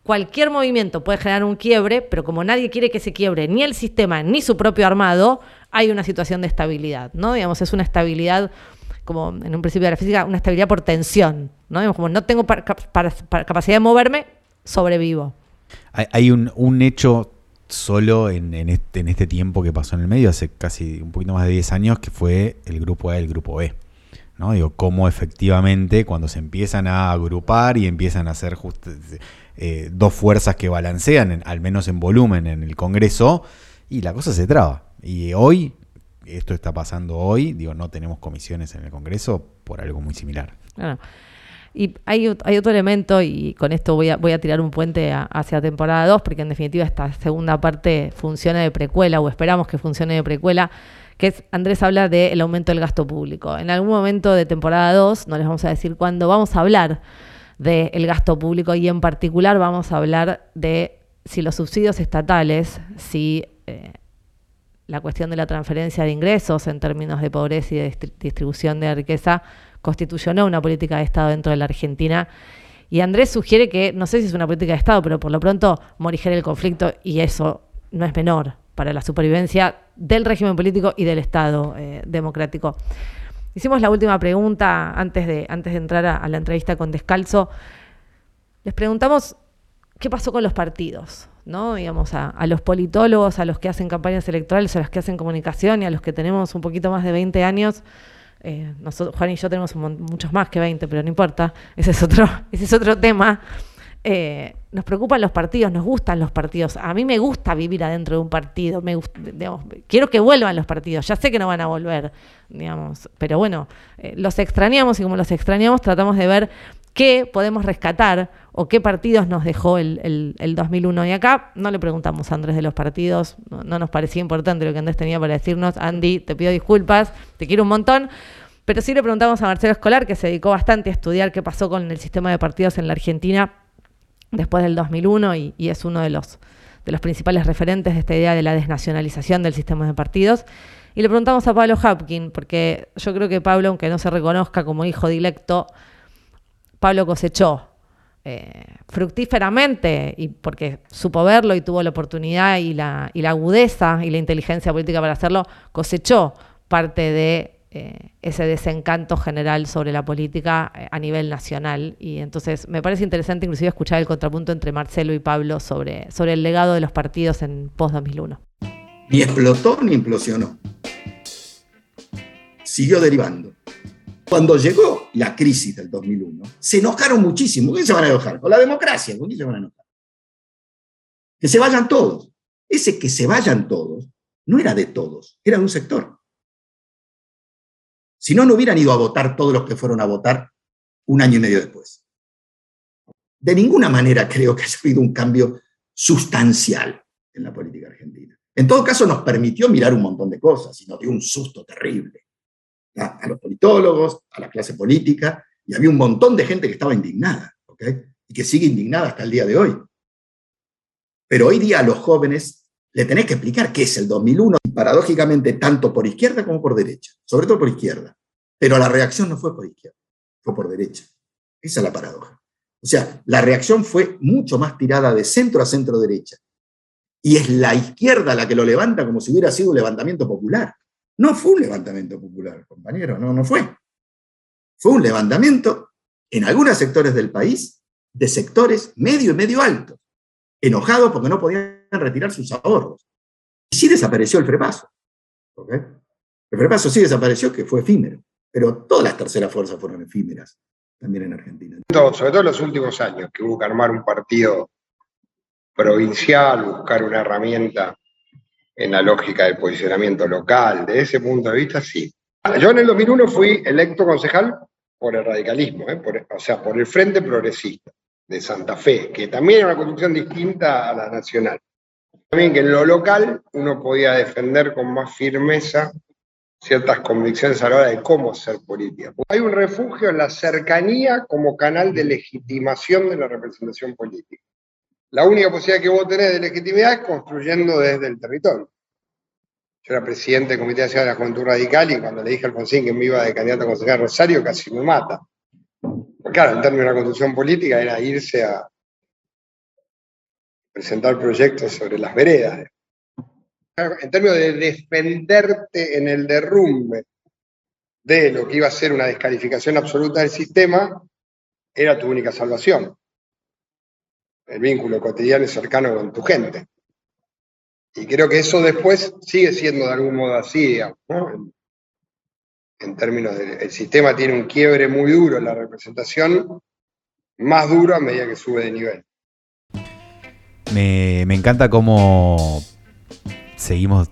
cualquier movimiento puede generar un quiebre, pero como nadie quiere que se quiebre ni el sistema ni su propio armado, hay una situación de estabilidad, ¿no? Digamos, es una estabilidad, como en un principio de la física, una estabilidad por tensión, ¿no? Digamos, como no tengo capacidad de moverme, sobrevivo. Hay, un, hecho solo en, este, tiempo que pasó en el medio, hace casi un poquito más de 10 años, que fue el grupo A y el grupo B. ¿no? Digo, cómo efectivamente cuando se empiezan a agrupar y empiezan a hacer eh, dos fuerzas que balancean, al menos en volumen, en el Congreso, y la cosa se traba. Y hoy, esto está pasando hoy, digo, no tenemos comisiones en el Congreso por algo muy similar. Y hay, otro elemento, y con esto voy a, voy a tirar un puente hacia temporada 2, porque en definitiva esta segunda parte funciona de precuela, o esperamos que funcione de precuela, que es, Andrés habla del aumento del gasto público. En algún momento de temporada 2, no les vamos a decir cuándo, vamos a hablar del gasto público y en particular vamos a hablar de si los subsidios estatales, si eh, la cuestión de la transferencia de ingresos en términos de pobreza y de distribución de riqueza constituyó no una política de Estado dentro de la Argentina. Y Andrés sugiere que, no sé si es una política de Estado, pero por lo pronto morigera el conflicto y eso no es menor. para la supervivencia del régimen político y del Estado eh, democrático. Hicimos la última pregunta antes de, antes de entrar a, la entrevista con Descalzo. Les preguntamos qué pasó con los partidos, ¿no? Digamos, a, los politólogos, a los que hacen campañas electorales, a los que hacen comunicación y a los que tenemos un poquito más de 20 años. Eh, nosotros, Juan y yo tenemos muchos más que 20, pero no importa, ese es otro, *laughs* ese es otro tema. Eh, nos preocupan los partidos, nos gustan los partidos. A mí me gusta vivir adentro de un partido, quiero que vuelvan los partidos, ya sé que no van a volver, digamos, pero bueno, eh, los extrañamos y como los extrañamos tratamos de ver qué podemos rescatar o qué partidos nos dejó el, 2001. Y acá no le preguntamos a Andrés de los partidos, no, no nos parecía importante lo que Andrés tenía para decirnos. Andy, te pido disculpas, te quiero un montón. Pero sí le preguntamos a Marcelo Escolar, que se dedicó bastante a estudiar qué pasó con el sistema de partidos en la Argentina después del 2001 y, es uno de los, de los principales referentes de esta idea de la desnacionalización del sistema de partidos. Y le preguntamos a Pablo Hapkin, porque yo creo que Pablo, aunque no se reconozca como hijo directo, Pablo cosechó eh, fructíferamente, y porque supo verlo y tuvo la oportunidad y la, y la agudeza y la inteligencia política para hacerlo, cosechó parte de eh, ese desencanto general sobre la política eh, a nivel nacional. Y entonces me parece interesante inclusive escuchar el contrapunto entre Marcelo y Pablo sobre, sobre el legado de los partidos en post-2001. Ni explotó ni implosionó. Siguió derivando. Cuando llegó la crisis del 2001, se enojaron muchísimo. ¿Con qué se van a enojar? Con la democracia. ¿Con qué se van a enojar? Que se vayan todos. Ese que se vayan todos no era de todos, era de un sector. Si no, no hubieran ido a votar todos los que fueron a votar un año y medio después. De ninguna manera creo que haya habido un cambio sustancial en la política argentina. En todo caso, nos permitió mirar un montón de cosas y nos dio un susto terrible a, los politólogos, a la clase política, y había un montón de gente que estaba indignada, y que sigue indignada hasta el día de hoy. Pero hoy día a los jóvenes le tenés que explicar qué es el 2001, y paradójicamente tanto por izquierda como por derecha, sobre todo por izquierda. Pero la reacción no fue por izquierda, fue por derecha. Esa es la paradoja. O sea, la reacción fue mucho más tirada de centro a centro derecha. Y es la izquierda la que lo levanta como si hubiera sido un levantamiento popular. No fue un levantamiento popular, compañero, no, no fue. Fue un levantamiento en algunos sectores del país de sectores medio y medio altos, enojados porque no podían retirar sus ahorros. Y sí desapareció el frepaso. El frepaso sí desapareció, que fue efímero, pero todas las terceras fuerzas fueron efímeras, también en Argentina. sobre todo en los últimos años, que hubo que armar un partido provincial, buscar una herramienta en la lógica del posicionamiento local. De ese punto de vista, sí. Yo en el 2001 fui electo concejal por el radicalismo, ¿eh? o sea, por el Frente Progresista de Santa Fe, que también era una construcción distinta a la nacional. También que en lo local uno podía defender con más firmeza ciertas convicciones a la hora de cómo hacer política. Hay un refugio en la cercanía como canal de legitimación de la representación política. La única posibilidad que vos tenés de legitimidad es construyendo desde el territorio. Yo era presidente del Comité Nacional de la Juventud Radical y cuando le dije a Alfonsín que me iba de candidato a concejal Rosario casi me mata. Claro, en términos de la construcción política era irse a, presentar proyectos sobre las veredas. En términos de defenderte en el derrumbe de lo que iba a ser una descalificación absoluta del sistema, era tu única salvación. El vínculo cotidiano y cercano con tu gente. Y creo que eso después sigue siendo de algún modo así, en, términos del el sistema tiene un quiebre muy duro en la representación, más duro a medida que sube de nivel. Me, encanta cómo seguimos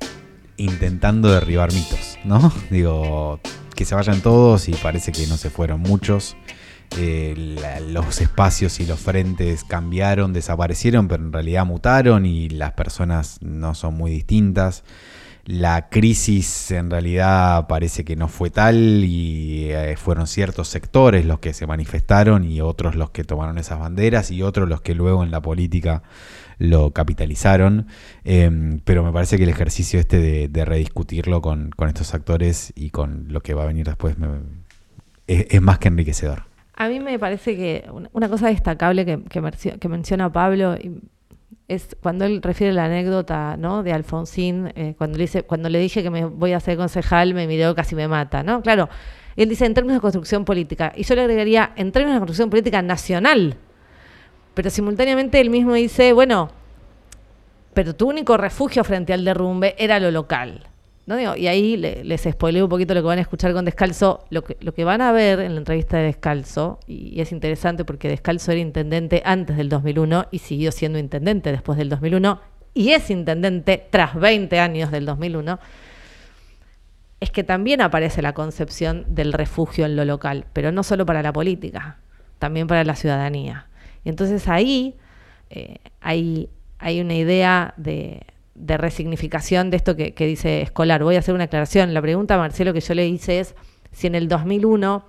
intentando derribar mitos, ¿no? *laughs* Digo, que se vayan todos y parece que no se fueron muchos. Eh, los espacios y los frentes cambiaron, desaparecieron, pero en realidad mutaron y las personas no son muy distintas. La crisis en realidad parece que no fue tal y eh, fueron ciertos sectores los que se manifestaron y otros los que tomaron esas banderas y otros los que luego en la política lo capitalizaron, em, pero me parece que el ejercicio este de, rediscutirlo con, estos actores y con lo que va a venir después es, más que enriquecedor. A mí me parece que una cosa destacable que, menciona Pablo, es cuando él refiere la anécdota ¿no? de Alfonsín, eh, cuando, le dice, cuando le dije que me voy a ser concejal, me miró casi me mata, ¿no? Claro, él dice en términos de construcción política, y yo le agregaría en términos de construcción política nacional, pero simultáneamente él mismo dice, bueno, pero tu único refugio frente al derrumbe era lo local. ¿No? Y ahí les spoileo un poquito lo que van a escuchar con Descalzo. Lo que, van a ver en la entrevista de Descalzo, y, es interesante porque Descalzo era intendente antes del 2001 y siguió siendo intendente después del 2001, y es intendente tras 20 años del 2001, es que también aparece la concepción del refugio en lo local, pero no solo para la política, también para la ciudadanía. Y entonces ahí eh, hay una idea de, de resignificación de esto que, dice Escolar. Voy a hacer una aclaración. La pregunta, Marcelo, que yo le hice es si en el 2001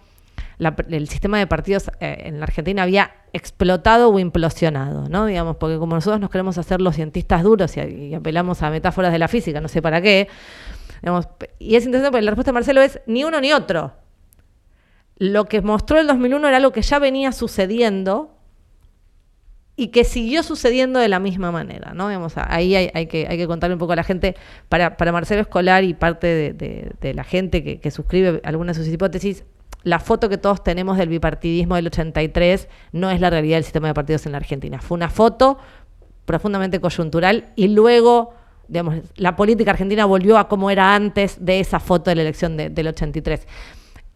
el sistema de partidos eh, en la Argentina había explotado o implosionado, ¿no? Digamos, porque como nosotros nos queremos hacer los cientistas duros y, apelamos a metáforas de la física, no sé para qué, y es interesante porque la respuesta de Marcelo es ni uno ni otro. Lo que mostró el 2001 era algo que ya venía sucediendo y que siguió sucediendo de la misma manera, ¿no? ahí hay, que, hay que contarle un poco a la gente, para, para Marcelo Escolar y parte de, la gente que, suscribe algunas de sus hipótesis, la foto que todos tenemos del bipartidismo del 83 no es la realidad del sistema de partidos en la Argentina. Fue una foto profundamente coyuntural y luego, digamos, la política argentina volvió a como era antes de esa foto de la elección del 83.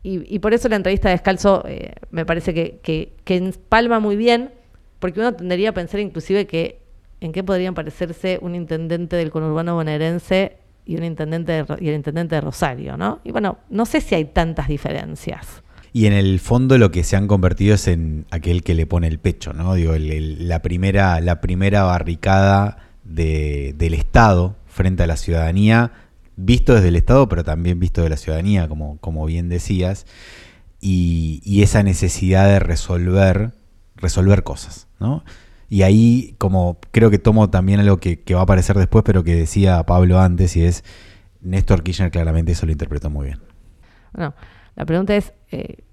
Y, por eso la entrevista de Descalzo eh, me parece que, que, que empalma muy bien porque uno tendría a pensar inclusive que en qué podrían parecerse un intendente del conurbano bonaerense y un intendente de, y el intendente de Rosario, ¿no? Y bueno, no sé si hay tantas diferencias. Y en el fondo lo que se han convertido es en aquel que le pone el pecho, ¿no? Digo, la, primera, la primera barricada del Estado frente a la ciudadanía, visto desde el Estado, pero también visto de la ciudadanía, como, como bien decías, y esa necesidad de resolver resolver cosas, ¿no? Y ahí, como creo que tomo también algo que, va a aparecer después, pero que decía Pablo antes, y es, Néstor Kirchner claramente eso lo interpretó muy bien. Bueno, la pregunta es, eh,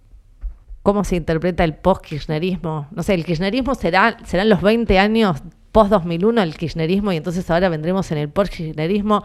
¿cómo se interpreta el post-kirchnerismo? No sé, ¿el kirchnerismo será, serán los 20 años post-2001 el kirchnerismo y entonces ahora vendremos en el post-kirchnerismo?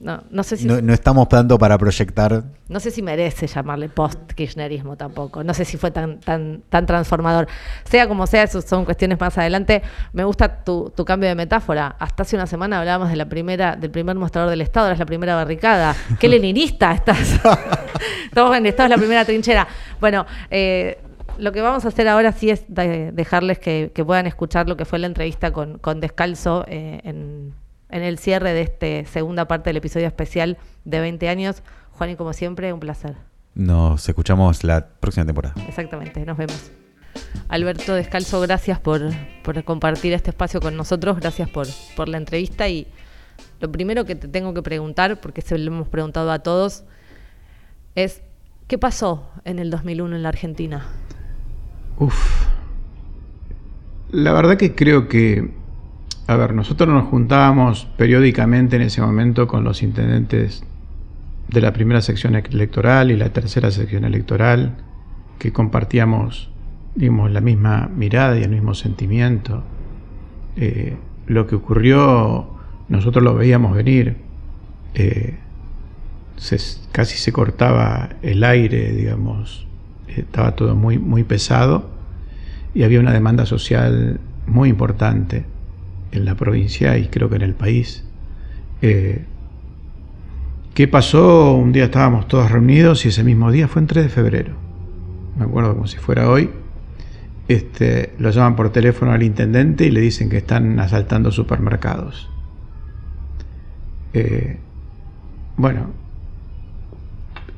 No, no sé si. No, estamos tanto para proyectar. No sé si merece llamarle post-kirchnerismo tampoco. No sé si fue tan, tan, tan transformador. Sea como sea, eso son cuestiones más adelante. Me gusta tu, cambio de metáfora. Hasta hace una semana hablábamos de la primera, del primer mostrador del Estado, ahora es la primera barricada. ¡Qué *laughs* leninista estás! *laughs* Estamos en Estado, es la primera trinchera. Bueno, eh, lo que vamos a hacer ahora sí es dejarles que, puedan escuchar lo que fue la entrevista con, con Descalzo eh, en en el cierre de esta segunda parte del episodio especial de 20 años. Juan, y como siempre, un placer. Nos escuchamos la próxima temporada. Exactamente, nos vemos. Alberto Descalzo, gracias por, compartir este espacio con nosotros, gracias por, por la entrevista y lo primero que te tengo que preguntar, porque se lo hemos preguntado a todos, es ¿qué pasó en el 2001 en la Argentina? Uf. La verdad que creo que a ver, nosotros nos juntábamos periódicamente en ese momento con los intendentes de la primera sección electoral y la tercera sección electoral, que compartíamos, digamos, la misma mirada y el mismo sentimiento. Eh, lo que ocurrió, nosotros lo veíamos venir. Eh, casi se cortaba el aire, digamos, estaba todo muy, muy pesado y había una demanda social muy importante en la provincia y creo que en el país. Eh, ¿Qué pasó? Un día estábamos todos reunidos y ese mismo día fue en 3 de febrero. Me acuerdo como si fuera hoy. Este, lo llaman por teléfono al intendente y le dicen que están asaltando supermercados. Eh, bueno,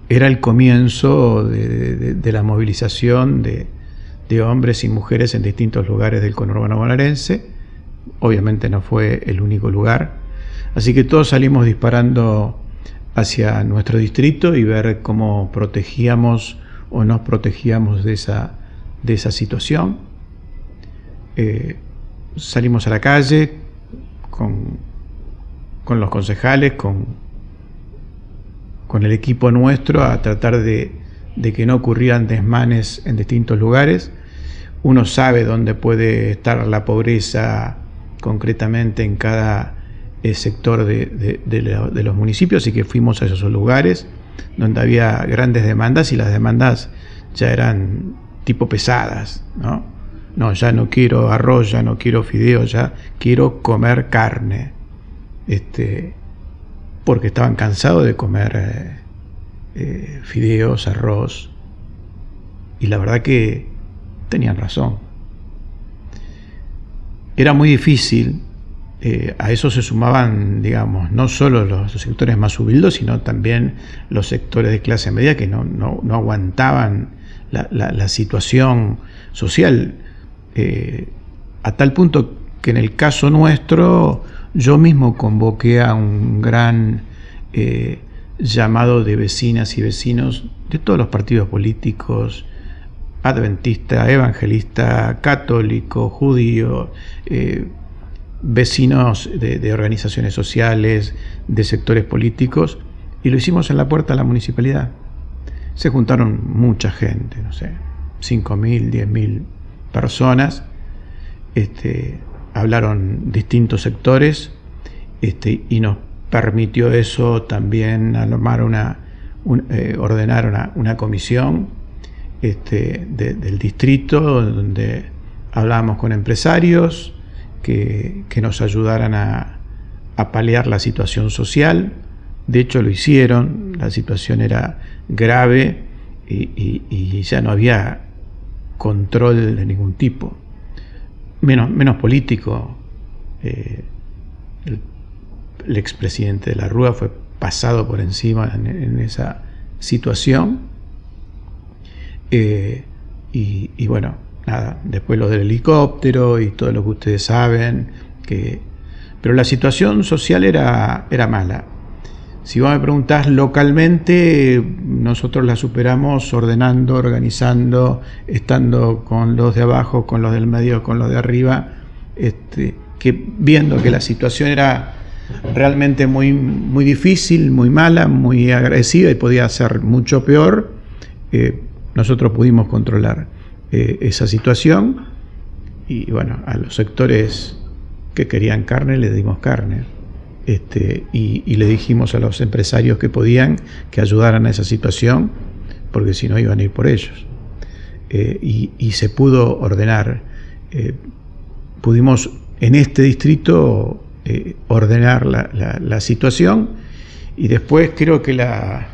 era el comienzo de, la movilización de, de, hombres y mujeres en distintos lugares del conurbano bonaerense obviamente no fue el único lugar. Así que todos salimos disparando hacia nuestro distrito y ver cómo protegíamos o nos protegíamos de esa, de esa situación. Eh, salimos a la calle con, con los concejales, con, con el equipo nuestro a tratar de, de que no ocurrieran desmanes en distintos lugares. Uno sabe dónde puede estar la pobreza concretamente en cada eh, sector de, los municipios y que fuimos a esos lugares donde había grandes demandas y las demandas ya eran tipo pesadas, ¿no? No, ya no quiero arroz, ya no quiero fideo, ya quiero comer carne. Este, porque estaban cansados de comer eh, eh, fideos, arroz. Y la verdad que tenían razón. Era muy difícil, eh, a eso se sumaban, digamos, no solo los, sectores más subildos, sino también los sectores de clase media que no, aguantaban la, situación social, a tal punto que en el caso nuestro yo mismo convoqué a un gran eh, llamado de vecinas y vecinos de todos los partidos políticos, adventista, evangelista, católico, judío, eh, vecinos de, organizaciones sociales, de sectores políticos, y lo hicimos en la puerta de la municipalidad. Se juntaron mucha gente, no sé, 5.000, 10.000 personas, este, hablaron distintos sectores este, y nos permitió eso también armar una, eh, ordenar una, comisión este, del distrito donde hablábamos con empresarios que, nos ayudaran a, paliar la situación social. De hecho lo hicieron, la situación era grave y ya no había control de ningún tipo menos, menos político. Eh, el, expresidente de la Rúa fue pasado por encima en, esa situación. Eh, y, bueno, nada, después lo del helicóptero y todo lo que ustedes saben. Que, pero la situación social era, era mala. Si vos me preguntás localmente, nosotros la superamos ordenando, organizando, estando con los de abajo, con los del medio, con los de arriba, este, que viendo que la situación era realmente muy, muy difícil, muy mala, muy agresiva y podía ser mucho peor, eh, nosotros pudimos controlar eh, esa situación y bueno, a los sectores que querían carne les dimos carne. Este, y, le dijimos a los empresarios que podían que ayudaran a esa situación, porque si no iban a ir por ellos. Eh, y, se pudo ordenar. Eh, pudimos en este distrito ordenar la, situación y después creo que la...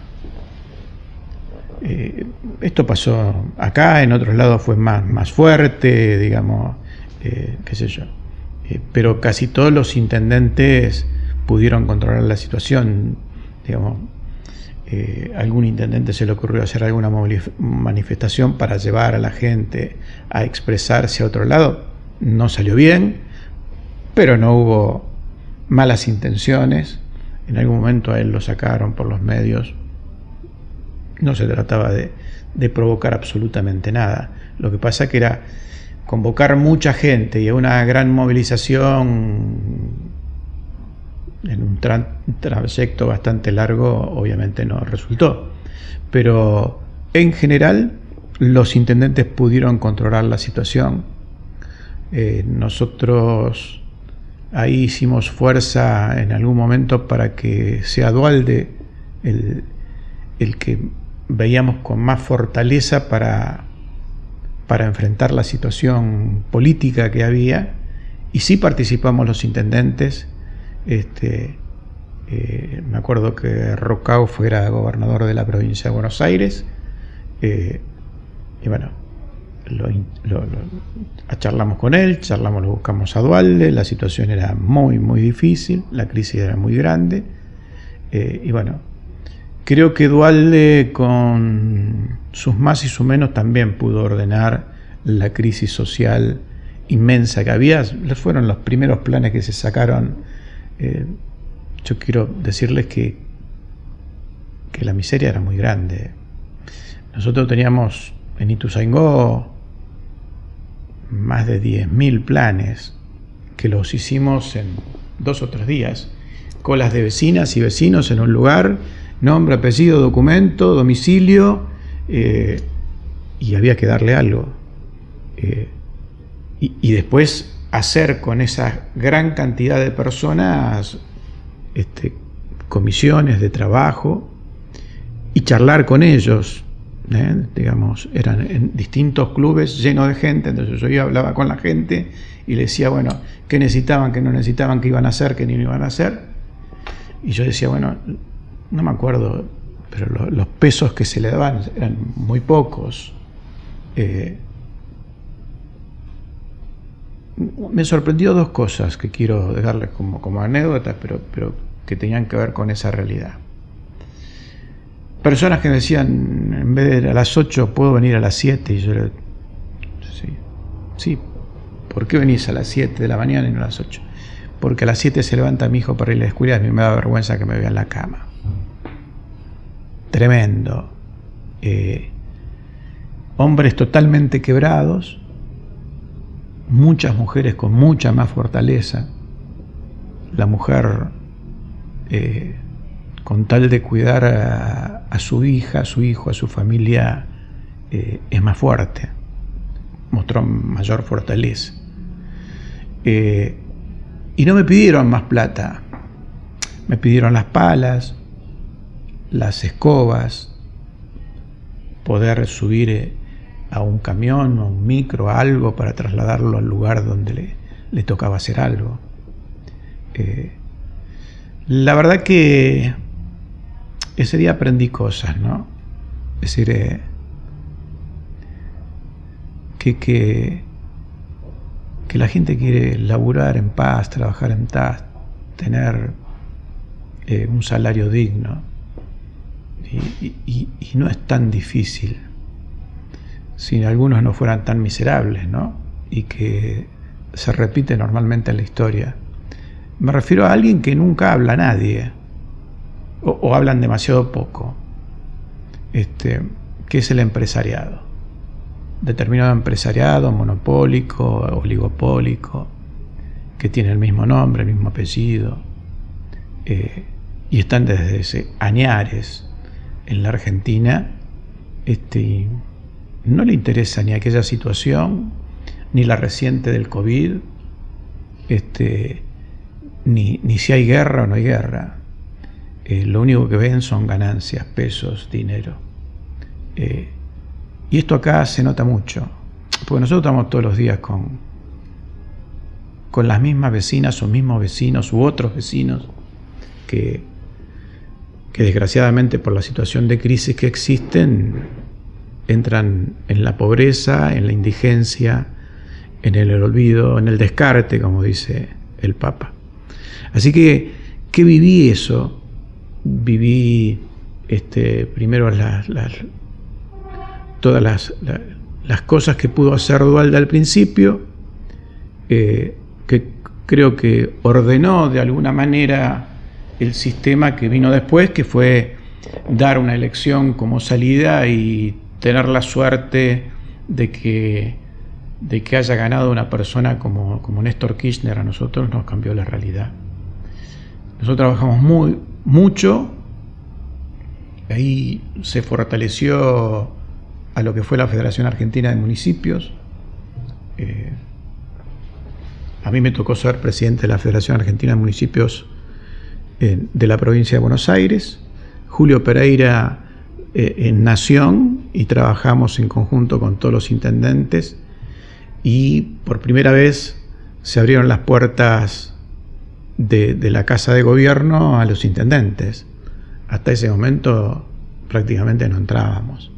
esto pasó acá, en otros lados fue más, más fuerte, digamos, qué sé yo. pero casi todos los intendentes pudieron controlar la situación. Digamos, eh, algún intendente se le ocurrió hacer alguna manifestación para llevar a la gente a expresarse a otro lado. No salió bien, pero no hubo malas intenciones. En algún momento a él lo sacaron por los medios. No se trataba de, provocar absolutamente nada. Lo que pasa que era convocar mucha gente y a una gran movilización en un trayecto bastante largo obviamente no resultó. Pero en general los intendentes pudieron controlar la situación. Eh, nosotros ahí hicimos fuerza en algún momento para que sea Dualde el, el que veíamos con más fortaleza para, para enfrentar la situación política que había. Y sí participamos los intendentes este, eh, me acuerdo que Rocao fuera gobernador de la provincia de Buenos Aires. Eh, y bueno, lo, charlamos con él, charlamos, lo buscamos a Dualde, la situación era muy, muy difícil, la crisis era muy grande. Eh, y bueno, creo que Dualde con sus más y sus menos también pudo ordenar la crisis social inmensa que había. Fueron los primeros planes que se sacaron eh, yo quiero decirles que, que la miseria era muy grande. Nosotros teníamos en Ituzaingó más de 10.000 planes que los hicimos en dos o tres días. Colas de vecinas y vecinos en un lugar, nombre, apellido, documento, domicilio, eh, y había que darle algo. Eh, y, después hacer con esa gran cantidad de personas este, comisiones de trabajo y charlar con ellos. ¿eh? Digamos, eran en distintos clubes llenos de gente, entonces yo iba, hablaba con la gente y le decía, bueno, qué necesitaban, qué no necesitaban, qué iban a hacer, qué no iban a hacer. Y yo decía, bueno, no me acuerdo, pero lo- los pesos que se le daban eran muy pocos. Eh, me sorprendió dos cosas que quiero dejarles como, como anécdotas, pero, pero que tenían que ver con esa realidad. Personas que me decían, en vez de a las 8, puedo venir a las 7, y yo le sí, sí, ¿por qué venís a las 7 de la mañana y no a las 8? Porque a las 7 se levanta mi hijo para ir a la escuela y a mí me da vergüenza que me vea en la cama. Tremendo. Eh, hombres totalmente quebrados, muchas mujeres con mucha más fortaleza. La mujer, eh, con tal de cuidar a, su hija, a su hijo, a su familia, eh, es más fuerte, mostró mayor fortaleza. Y no me pidieron más plata, me pidieron las palas, las escobas, poder subir eh, a un camión, a un micro, a algo para trasladarlo al lugar donde le, tocaba hacer algo. Eh, la verdad que ese día aprendí cosas, ¿no? Es decir, eh, que, que, la gente quiere laburar en paz, trabajar en paz, tener un salario digno. Y, no es tan difícil si algunos no fueran tan miserables, ¿no? Y que se repite normalmente en la historia. Me refiero a alguien que nunca habla a nadie, o, o hablan demasiado poco, este, que es el empresariado. Determinado empresariado, monopólico, oligopólico, que tiene el mismo nombre, el mismo apellido, eh, y están desde ese añares en la Argentina, este, no le interesa ni aquella situación, ni la reciente del COVID, este, ni, ni si hay guerra o no hay guerra. Eh, lo único que ven son ganancias, pesos, dinero. Eh, y esto acá se nota mucho, porque nosotros estamos todos los días con, con las mismas vecinas o mismos vecinos u otros vecinos que, que desgraciadamente por la situación de crisis que existen entran en la pobreza, en la indigencia, en el olvido, en el descarte, como dice el Papa. Así que, ¿qué viví eso? Viví este, primero las, todas las, la- las cosas que pudo hacer Dualde al principio, eh, que creo que ordenó de alguna manera el sistema que vino después, que fue dar una elección como salida y tener la suerte de que, de que haya ganado una persona como, como Néstor Kirchner a nosotros nos cambió la realidad. Nosotros trabajamos muy, mucho, ahí se fortaleció a lo que fue la Federación Argentina de Municipios. Eh, a mí me tocó ser presidente de la Federación Argentina de Municipios de la provincia de Buenos Aires. Julio Pereira eh, en Nación y trabajamos en conjunto con todos los intendentes y por primera vez se abrieron las puertas de, la Casa de Gobierno a los intendentes. Hasta ese momento prácticamente no entrábamos.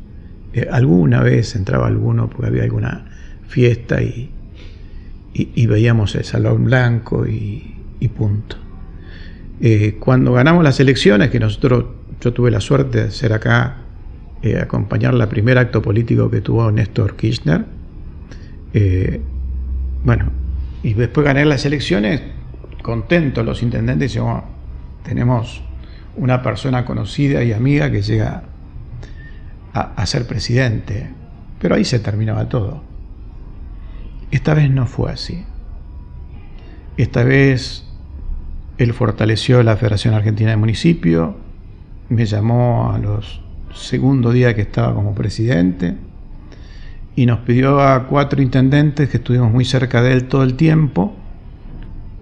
Eh, alguna vez entraba alguno porque había alguna fiesta y, veíamos el salón blanco y punto. Eh, cuando ganamos las elecciones, que nosotros, yo tuve la suerte de ser acá, eh, acompañar el primer acto político que tuvo Néstor Kirchner, eh, bueno, y después ganar las elecciones, contentos los intendentes, decíamos, tenemos una persona conocida y amiga que llega a ser presidente, pero ahí se terminaba todo. Esta vez no fue así. Esta vez él fortaleció la Federación Argentina de Municipios, me llamó a los segundo día que estaba como presidente y nos pidió a cuatro intendentes que estuvimos muy cerca de él todo el tiempo,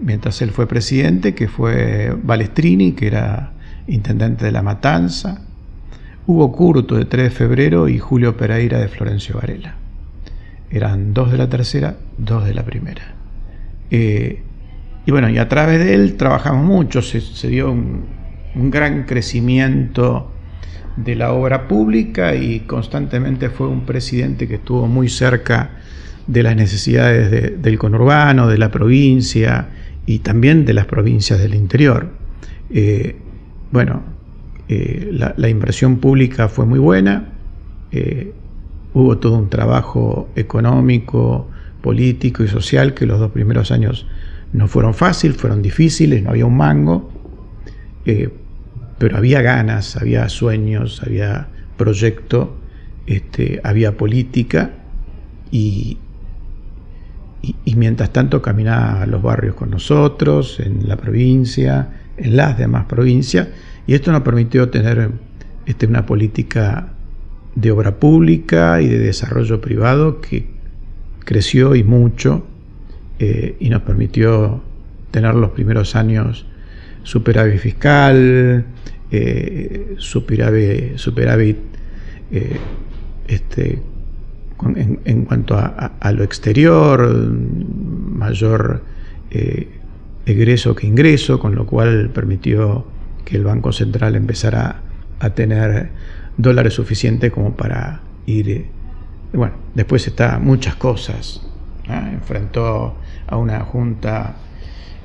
mientras él fue presidente, que fue Balestrini, que era intendente de La Matanza, Hugo Curto de 3 de febrero y Julio Pereira de Florencio Varela. Eran dos de la tercera, dos de la primera. Eh, y bueno, y a través de él trabajamos mucho, se, dio un, gran crecimiento de la obra pública y constantemente fue un presidente que estuvo muy cerca de las necesidades del conurbano, de la provincia y también de las provincias del interior. Eh, bueno, eh, la, inversión pública fue muy buena, eh, hubo todo un trabajo económico, político y social que los dos primeros años no fueron fáciles, fueron difíciles, no había un mango, eh, pero había ganas, había sueños, había proyecto, este, había política y, mientras tanto caminaba a los barrios con nosotros, en la provincia, en las demás provincias, y esto nos permitió tener este, una política de obra pública y de desarrollo privado que creció y mucho eh, y nos permitió tener los primeros años superávit fiscal, eh, superávit, eh, este, en, cuanto a, lo exterior, mayor egreso que ingreso, con lo cual permitió que el Banco Central empezara a tener dólares suficientes como para ir... Bueno, después está muchas cosas. Enfrentó a una junta,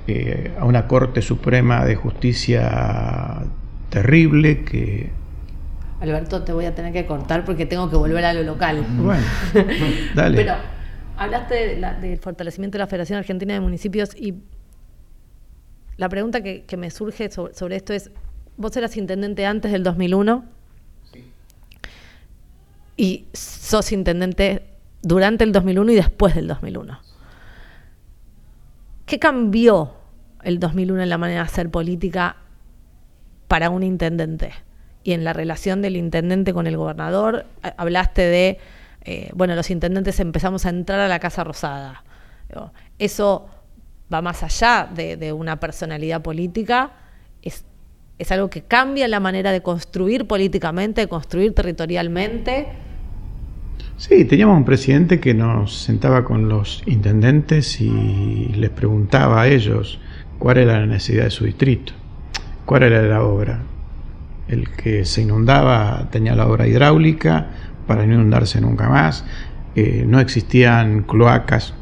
eh, a una Corte Suprema de Justicia terrible que... Alberto, te voy a tener que cortar porque tengo que volver a lo local. Bueno, *laughs* dale. Pero hablaste del fortalecimiento de la Federación Argentina de Municipios y la pregunta que, me surge sobre, esto es, vos eras intendente antes del 2001 sí. y sos intendente durante el 2001 y después del 2001. ¿Qué cambió el 2001 en la manera de hacer política para un intendente? Y en la relación del intendente con el gobernador, hablaste de, eh, bueno, los intendentes empezamos a entrar a la Casa Rosada. Eso va más allá de, una personalidad política, es, es, algo que cambia la manera de construir políticamente, de construir territorialmente. Sí, teníamos un presidente que nos sentaba con los intendentes y les preguntaba a ellos cuál era la necesidad de su distrito, cuál era la obra. El que se inundaba tenía la obra hidráulica para no inundarse nunca más, eh, no existían cloacas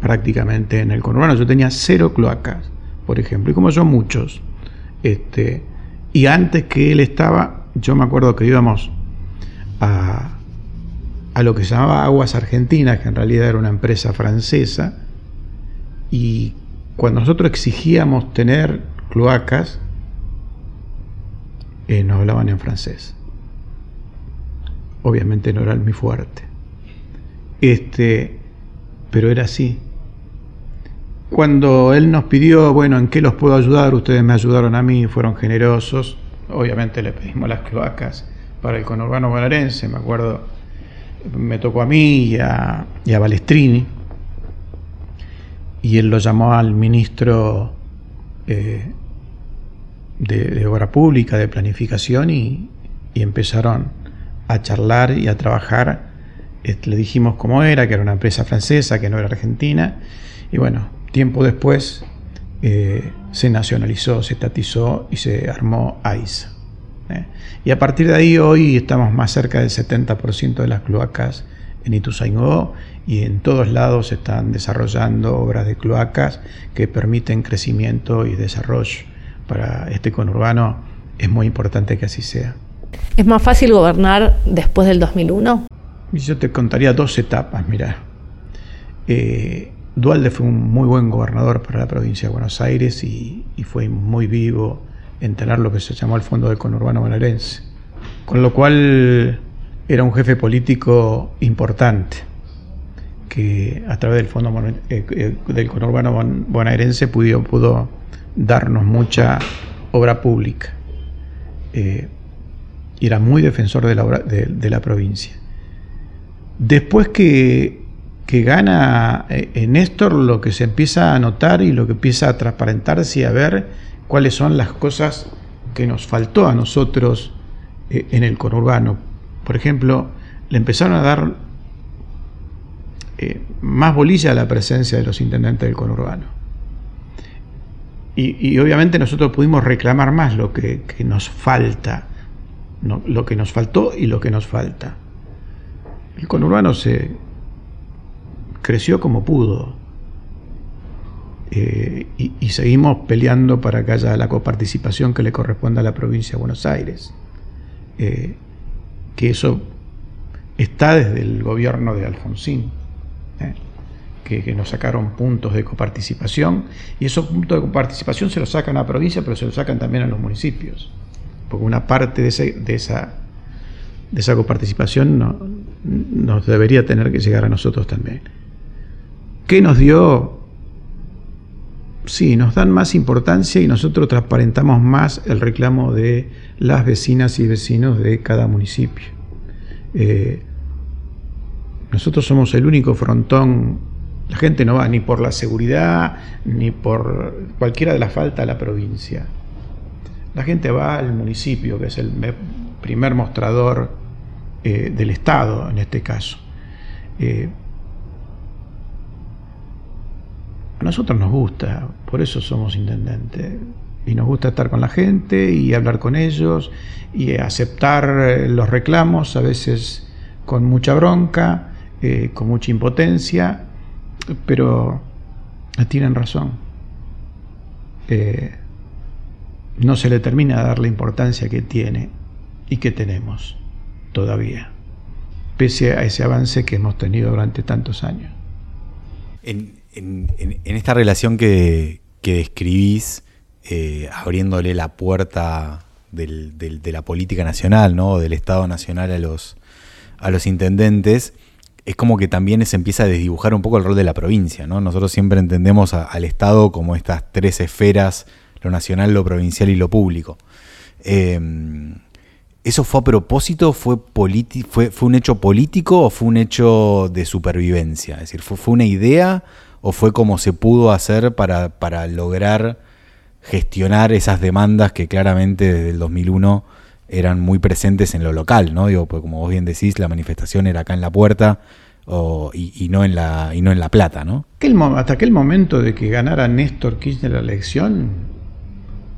prácticamente en el conurbano. Yo tenía cero cloacas, por ejemplo, y como yo muchos. Este, y antes que él estaba, yo me acuerdo que íbamos a, a lo que se llamaba Aguas Argentinas, que en realidad era una empresa francesa, y cuando nosotros exigíamos tener cloacas, eh, nos hablaban en francés. Obviamente no era mi fuerte. Este, pero era así. Cuando él nos pidió, bueno, ¿en qué los puedo ayudar? Ustedes me ayudaron a mí, fueron generosos. Obviamente le pedimos las cloacas para el conurbano bonaerense, me acuerdo, me tocó a mí y a, Balestrini. Y él lo llamó al ministro eh, de, Obra Pública, de Planificación, y, empezaron a charlar y a trabajar. le dijimos cómo era, que era una empresa francesa, que no era argentina. Y bueno, Tiempo después eh, se nacionalizó, se estatizó y se armó AISA. ¿Eh? Y a partir de ahí hoy estamos más cerca del 70% de las cloacas en Ituzaingó y en todos lados se están desarrollando obras de cloacas que permiten crecimiento y desarrollo. Para este conurbano es muy importante que así sea. ¿Es más fácil gobernar después del 2001? Yo te contaría dos etapas, mira. Eh, Dualde fue un muy buen gobernador para la provincia de Buenos Aires y, fue muy vivo en tener lo que se llamó el Fondo del Conurbano Bonaerense, con lo cual era un jefe político importante que a través del Fondo eh, eh, del Conurbano Bonaerense pudo, pudo darnos mucha obra pública. Eh, y era muy defensor de la, de la provincia. Después que, que gana eh, Néstor, lo que se empieza a notar y lo que empieza a transparentarse y a ver cuáles son las cosas que nos faltó a nosotros eh, en el conurbano. Por ejemplo, le empezaron a dar eh, más bolilla a la presencia de los intendentes del conurbano. Y, obviamente nosotros pudimos reclamar más lo que, nos falta, lo que nos faltó y lo que nos falta. El conurbano se creció como pudo. Eh, y, seguimos peleando para que haya la coparticipación que le corresponda a la provincia de Buenos Aires. Eh, que eso está desde el gobierno de Alfonsín, ¿eh? que, nos sacaron puntos de coparticipación, y esos puntos de coparticipación se los sacan a la provincia, pero se los sacan también a los municipios, porque una parte de, esa, de esa coparticipación nos debería tener que llegar a nosotros también. ¿Qué nos dio? Sí, nos dan más importancia y nosotros transparentamos más el reclamo de las vecinas y vecinos de cada municipio. Eh, nosotros somos el único frontón, la gente no va ni por la seguridad, ni por cualquiera de las faltas a la provincia. La gente va al municipio, que es el primer mostrador eh, del Estado en este caso. Eh, nosotros nos gusta, por eso somos intendentes y nos gusta estar con la gente y hablar con ellos y aceptar eh, los reclamos, a veces con mucha bronca, eh, con mucha impotencia, pero tienen razón. Eh, no se le termina de dar la importancia que tiene y que tenemos todavía, pese a ese avance que hemos tenido durante tantos años. Esta relación que, que describís, eh, abriéndole la puerta de la política nacional, ¿no? del Estado Nacional a los, a los intendentes, es como que también se empieza a desdibujar un poco el rol de la provincia. ¿no? Nosotros siempre entendemos al Estado como estas tres esferas, lo nacional, lo provincial y lo público. Em, ¿Eso fue a propósito? ¿Fue, fue, ¿Fue un hecho político o fue un hecho de supervivencia? Es decir, ¿fue, fue una idea o fue como se pudo hacer para, para lograr gestionar esas demandas que claramente desde el 2001 eran muy presentes en lo local, ¿no? Digo, pues como vos bien decís, la manifestación era acá en la puerta y, no en la, y no en La Plata, ¿no? hasta aquel momento de que ganara Néstor Kirchner la elección,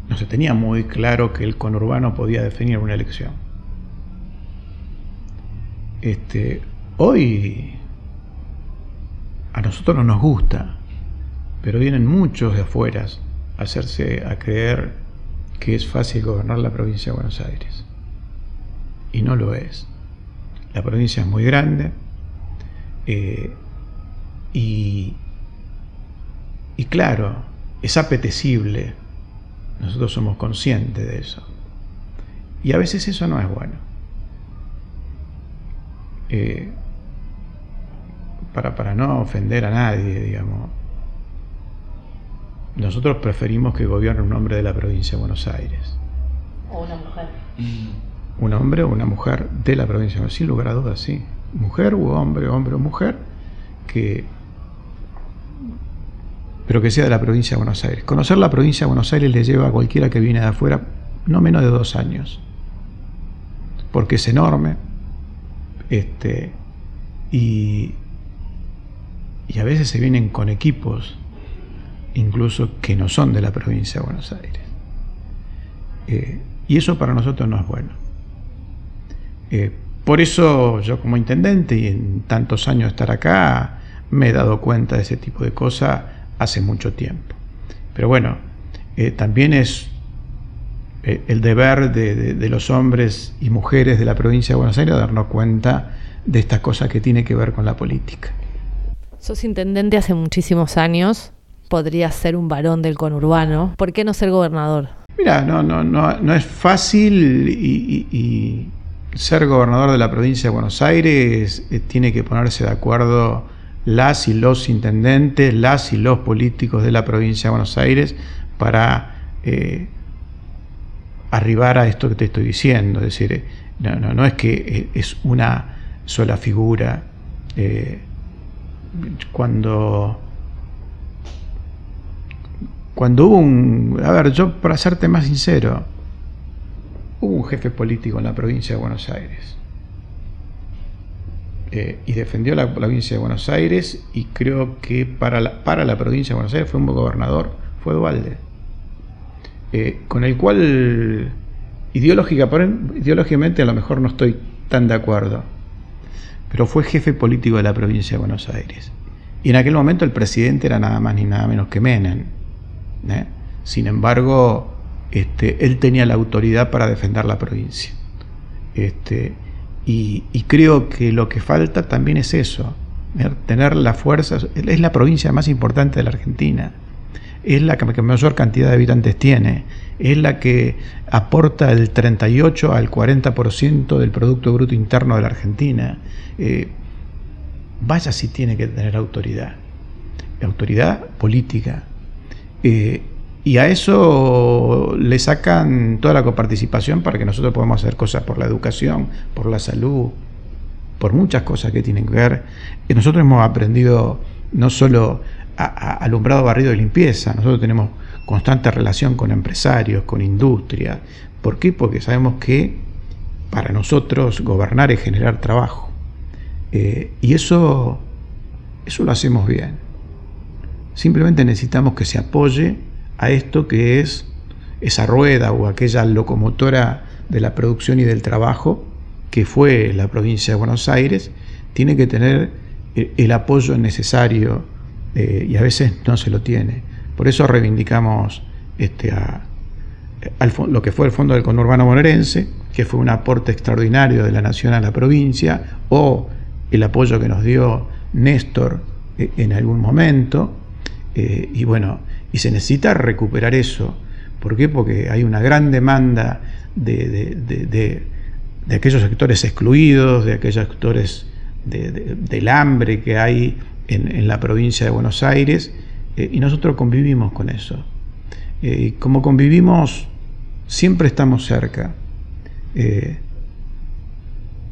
no se tenía muy claro que el conurbano podía definir una elección. Este, hoy a nosotros no nos gusta, pero vienen muchos de afuera hacerse a creer que es fácil gobernar la provincia de Buenos Aires. Y no lo es. La provincia es muy grande eh, y, y claro, es apetecible. Nosotros somos conscientes de eso. Y a veces eso no es bueno. Eh, para, para no ofender a nadie, digamos, nosotros preferimos que gobierne un hombre de la provincia de Buenos Aires. O una mujer. Un hombre o una mujer de la provincia de Buenos Aires, sin lugar a dudas, sí. Mujer u hombre, hombre o mujer, que pero que sea de la provincia de Buenos Aires. Conocer la provincia de Buenos Aires le lleva a cualquiera que viene de afuera no menos de dos años, porque es enorme, este, y, y a veces se vienen con equipos incluso que no son de la provincia de Buenos Aires. Eh, y eso para nosotros no es bueno. Eh, por eso yo como intendente y en tantos años estar acá, me he dado cuenta de ese tipo de cosas hace mucho tiempo. Pero bueno, eh, también es el deber de, de, los hombres y mujeres de la provincia de Buenos Aires darnos cuenta de estas cosas que tiene que ver con la política. Sos intendente hace muchísimos años podría ser un varón del conurbano. ¿Por qué no ser gobernador? Mira, no, no, no, no es fácil y, ser gobernador de la provincia de Buenos Aires eh, tiene que ponerse de acuerdo las y los intendentes, las y los políticos de la provincia de Buenos Aires para eh, arribar a esto que te estoy diciendo. Es decir, no, no, no es que eh, es una sola figura Eh, cuando cuando hubo un... A ver, yo para serte más sincero, hubo un jefe político en la provincia de Buenos Aires. Eh, y defendió la, provincia de Buenos Aires y creo que para la, para la provincia de Buenos Aires fue un gobernador, fue Dualde, eh, con el cual ideológica, ideológicamente a lo mejor no estoy tan de acuerdo, pero fue jefe político de la provincia de Buenos Aires. Y en aquel momento el presidente era nada más ni nada menos que Menem. ¿eh? Sin embargo, este, él tenía la autoridad para defender la provincia. Este, y, creo que lo que falta también es eso, ¿eh? tener la fuerza. Es la provincia más importante de la Argentina, es la que mayor cantidad de habitantes tiene, es la que aporta el 38 al 40% del Producto Bruto Interno de la Argentina. Eh, vaya si tiene que tener autoridad, autoridad política, eh, y a eso le sacan toda la coparticipación para que nosotros podamos hacer cosas por la educación, por la salud, por muchas cosas que tienen que ver. Nosotros hemos aprendido no solo alumbrado, barrido y limpieza, nosotros tenemos constante relación con empresarios, con industria. ¿Por qué? Porque sabemos que para nosotros gobernar es generar trabajo. Eh, y eso, eso lo hacemos bien. Simplemente necesitamos que se apoye a esto que es esa rueda o aquella locomotora de la producción y del trabajo que fue la provincia de Buenos Aires, tiene que tener el apoyo necesario eh, y a veces no se lo tiene. Por eso reivindicamos este, lo que fue el Fondo del Conurbano Bonaerense, que fue un aporte extraordinario de la nación a la provincia, o el apoyo que nos dio Néstor eh, en algún momento, eh, y bueno, y se necesita recuperar eso. ¿Por qué? Porque hay una gran demanda de, aquellos sectores excluidos, de aquellos sectores del hambre que hay en, la provincia de Buenos Aires, eh, y nosotros convivimos con eso. Eh, como convivimos, siempre estamos cerca.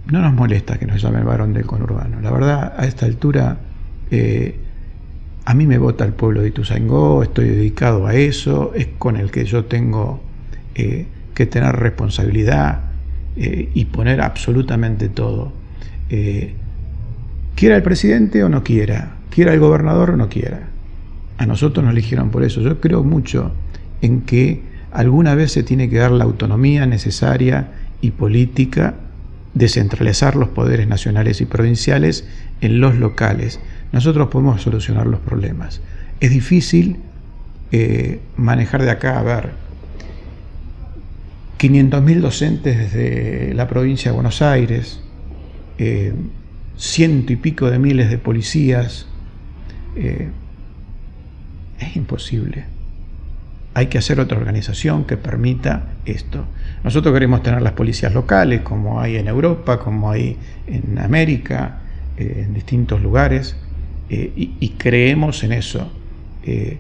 no nos molesta que nos llame el varón del conurbano. La verdad, a esta altura a mí me vota el pueblo de Ituzaingó, estoy dedicado a eso, es con el que yo tengo eh, que tener responsabilidad eh, y poner absolutamente todo. Eh, quiera el presidente o no quiera, quiera el gobernador o no quiera. A nosotros nos eligieron por eso. Yo creo mucho en que alguna vez se tiene que dar la autonomía necesaria y política, descentralizar los poderes nacionales y provinciales en los locales nosotros podemos solucionar los problemas. Es difícil eh, manejar de acá, a ver, 500.000 docentes desde la provincia de Buenos Aires, eh, ciento y pico de miles de policías. Eh, es imposible. Hay que hacer otra organización que permita esto. Nosotros queremos tener las policías locales, como hay en Europa, como hay en América, en distintos lugares. Eh, y, creemos en eso. Eh,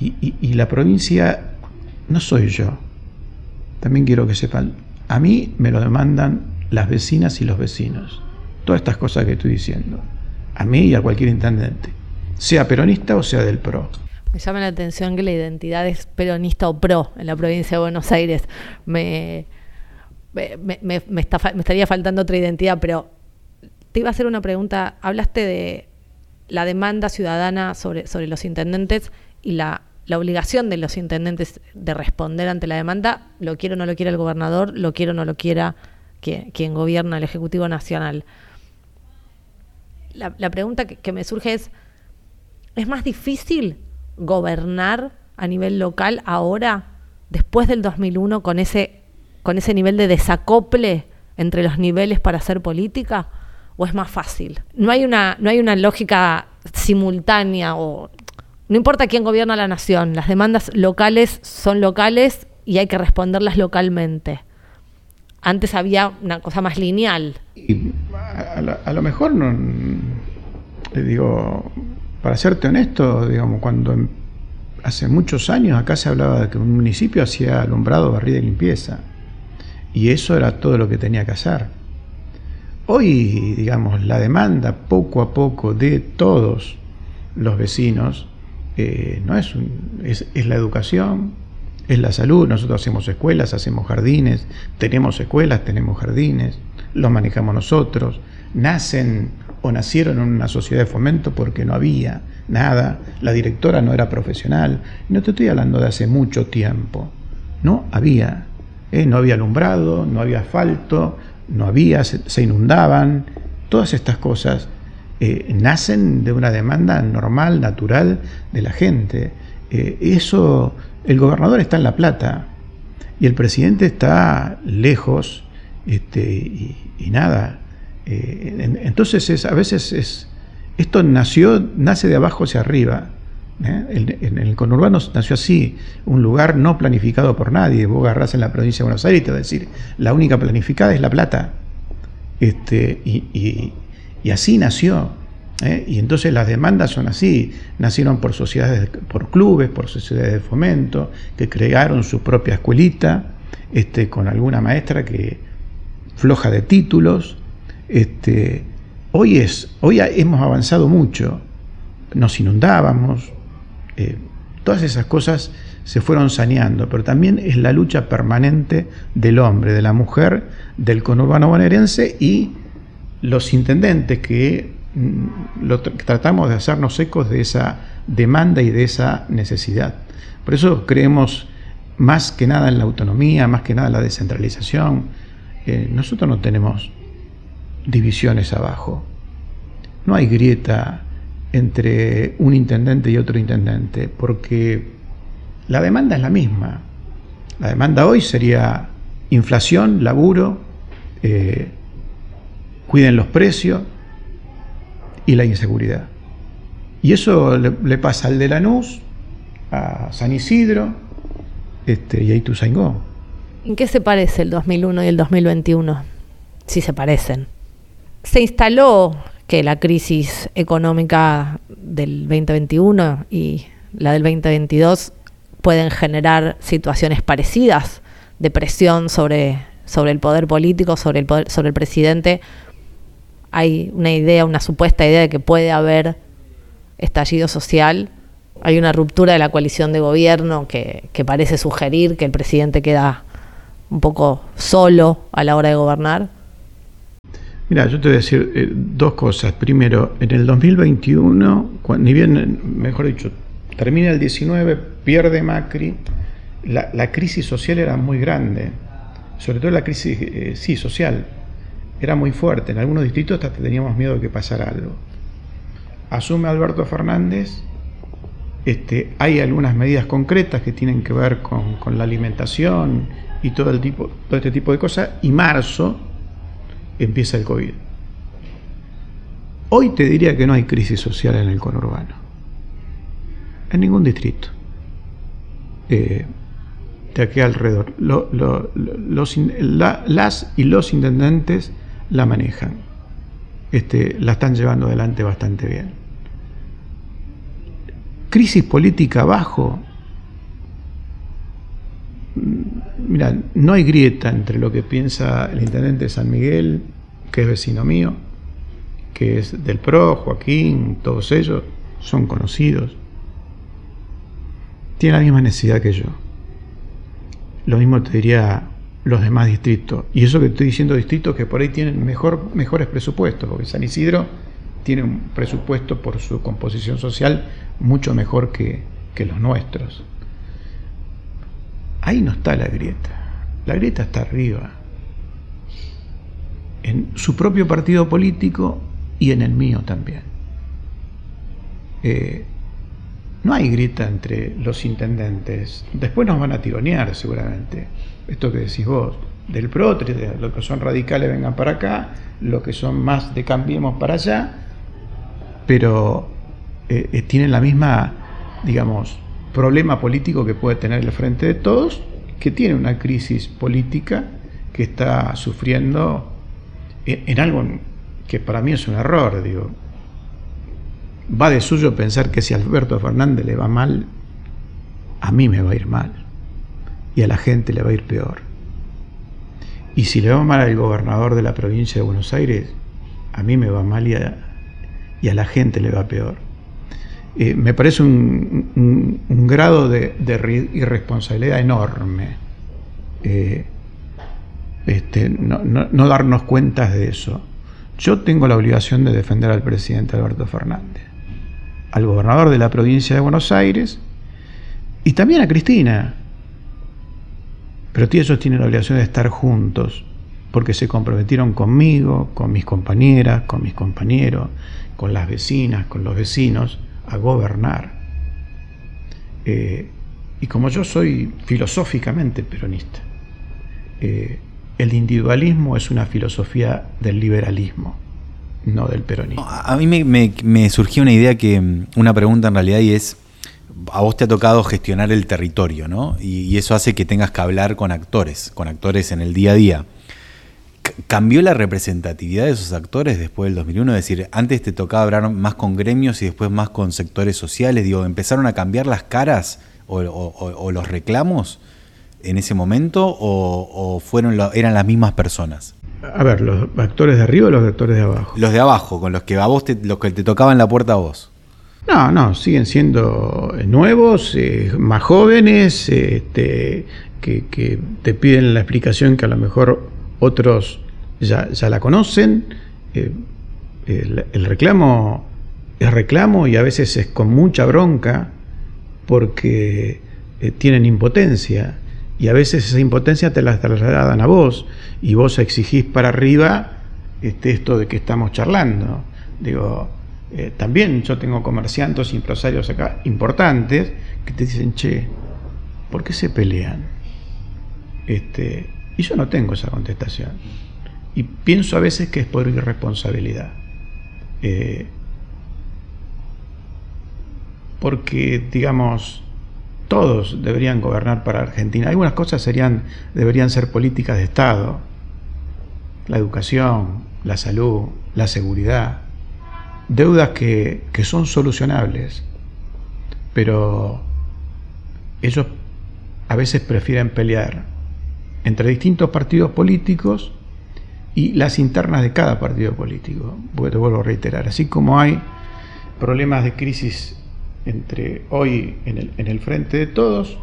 y, la provincia no soy yo. También quiero que sepan, a mí me lo demandan las vecinas y los vecinos. Todas estas cosas que estoy diciendo. A mí y a cualquier intendente. Sea peronista o sea del PRO. Me llama la atención que la identidad es peronista o PRO en la provincia de Buenos Aires. Me, me, me estaría faltando otra identidad, pero te iba a hacer una pregunta. Hablaste de la demanda ciudadana sobre, sobre los intendentes y la, obligación de los intendentes de responder ante la demanda, lo quiero o no lo quiera el gobernador, lo quiero o no lo quiera quien, gobierna el Ejecutivo Nacional. La, pregunta que, me surge es, ¿es más difícil gobernar a nivel local ahora, después del 2001, con ese, con ese nivel de desacople entre los niveles para hacer política? o es más fácil? No hay una, no hay una lógica simultánea o no importa quién gobierna la nación, las demandas locales son locales y hay que responderlas localmente. Antes había una cosa más lineal. A, lo, mejor no, digo, para serte honesto, digamos, cuando hace muchos años acá se hablaba de que un municipio hacía alumbrado, barrida y limpieza. Y eso era todo lo que tenía que hacer. Hoy, digamos, la demanda poco a poco de todos los vecinos eh, no es, es, es la educación, es la salud. Nosotros hacemos escuelas, hacemos jardines, tenemos escuelas, tenemos jardines, los manejamos nosotros. Nacen o nacieron en una sociedad de fomento porque no había nada, la directora no era profesional. No te estoy hablando de hace mucho tiempo. No había. ¿eh? No había alumbrado, no había asfalto, no había, se, inundaban. Todas estas cosas eh, nacen de una demanda normal, natural de la gente. Eh, eso, el gobernador está en La Plata y el presidente está lejos este, y nada, eh, entonces es, a veces es, esto nació, nace de abajo hacia arriba. ¿eh? En, el conurbano nació así, un lugar no planificado por nadie. Vos agarrás en la provincia de Buenos Aires y te va a decir, la única planificada es La Plata. Este, y, así nació. ¿eh? Y entonces las demandas son así. Nacieron por sociedades, por clubes, por sociedades de fomento, que crearon su propia escuelita, este, con alguna maestra que floja de títulos, este, hoy, es, hoy hemos avanzado mucho, nos inundábamos, eh, todas esas cosas se fueron saneando, pero también es la lucha permanente del hombre, de la mujer, del conurbano bonaerense y los intendentes que mm, tratamos de hacernos ecos de esa demanda y de esa necesidad. Por eso creemos más que nada en la autonomía, más que nada en la descentralización. Nosotros no tenemos divisiones abajo. No hay grieta entre un intendente y otro intendente, porque la demanda es la misma. La demanda hoy sería inflación, laburo, eh, cuiden los precios y la inseguridad. Y eso le, pasa al de Lanús, a San Isidro este, y a Ituzaingó. ¿En qué se parece el 2001 y el 2021? Si se parecen se instaló que la crisis económica del 2021 y la del 2022 pueden generar situaciones parecidas de presión sobre, sobre el poder político, sobre el, sobre el presidente. Hay una idea, una supuesta idea de que puede haber estallido social. Hay una ruptura de la coalición de gobierno que, que parece sugerir que el presidente queda un poco solo a la hora de gobernar. Mira, yo te voy a decir eh, dos cosas. Primero, en el 2021, ni bien, mejor dicho, termina el 19, pierde Macri, la, crisis social era muy grande, sobre todo la crisis, eh, sí, social, era muy fuerte. En algunos distritos hasta teníamos miedo de que pasara algo. Asume Alberto Fernández, este, hay algunas medidas concretas que tienen que ver con la alimentación y todo, el tipo, todo este tipo de cosas, y marzo, empieza el COVID. Hoy te diría que no hay crisis social en el conurbano, en ningún distrito, eh, de aquí alrededor. los, las y los intendentes la manejan, este, la están llevando adelante bastante bien. Crisis política abajo, mira, no hay grieta entre lo que piensa el intendente de San Miguel, que es vecino mío, que es del PRO, Joaquín, todos ellos son conocidos. Tiene la misma necesidad que yo. Lo mismo te diría los demás distritos. Y eso que estoy diciendo distritos que por ahí tienen mejor, mejores presupuestos, porque San Isidro tiene un presupuesto por su composición social mucho mejor que los nuestros. Ahí no está la grieta. La grieta está arriba. En su propio partido político y en el mío también. Eh, no hay grieta entre los intendentes. Después nos van a tironear seguramente. Esto que decís vos, del PRO, los que son radicales vengan para acá, los que son más de cambiemos para allá, pero eh, eh, tienen la misma, digamos, problema político que puede tener el Frente de Todos, que tiene una crisis política que está sufriendo en, algo que para mí es un error, digo. Va de suyo pensar que si Alberto Fernández le va mal, a mí me va a ir mal y a la gente le va a ir peor. Y si le va mal al gobernador de la provincia de Buenos Aires, a mí me va mal y a la gente le va peor. Eh, me parece un, grado de, irresponsabilidad enorme eh, este, no, darnos cuentas de eso. Yo tengo la obligación de defender al presidente Alberto Fernández, al gobernador de la provincia de Buenos Aires y también a Cristina. Pero ellos tienen la obligación de estar juntos, porque se comprometieron conmigo, con mis compañeras, con mis compañeros, con las vecinas, con los vecinos, a gobernar. Eh, y como yo soy filosóficamente peronista, eh, el individualismo es una filosofía del liberalismo, no del peronismo. A mí me, me, me surgió una idea que, una pregunta en realidad, y es, a vos te ha tocado gestionar el territorio, ¿no? Y, y, eso hace que tengas que hablar con actores, con actores en el día a día. ¿Cambió la representatividad de esos actores después del 2001? Es decir, antes te tocaba hablar más con gremios y después más con sectores sociales. Digo, ¿empezaron a cambiar las caras o, o, o los reclamos en ese momento o, fueron eran las mismas personas? A ver, ¿los actores de arriba o los actores de abajo? Los de abajo, con los que a vos te, los que te tocaban la puerta a vos. No, no, siguen siendo nuevos, eh, más jóvenes, este, que, que, te piden la explicación que a lo mejor otros ya, ya la conocen. Eh, el, reclamo es reclamo y a veces es con mucha bronca porque eh, tienen impotencia y a veces esa impotencia te la trasladan a vos y vos exigís para arriba este, esto de que estamos charlando. Digo, eh, también yo tengo comerciantes y empresarios acá importantes que te dicen, che, ¿por qué se pelean? Este, y yo no tengo esa contestación. Y pienso a veces que es por irresponsabilidad. Eh, porque, digamos, todos deberían gobernar para Argentina. Algunas cosas serían, deberían ser políticas de Estado. La educación, la salud, la seguridad. Deudas que, que son solucionables. Pero ellos a veces prefieren pelear entre distintos partidos políticos y las internas de cada partido político. Te vuelvo a reiterar, así como hay problemas de crisis entre hoy en el, en el frente de todos,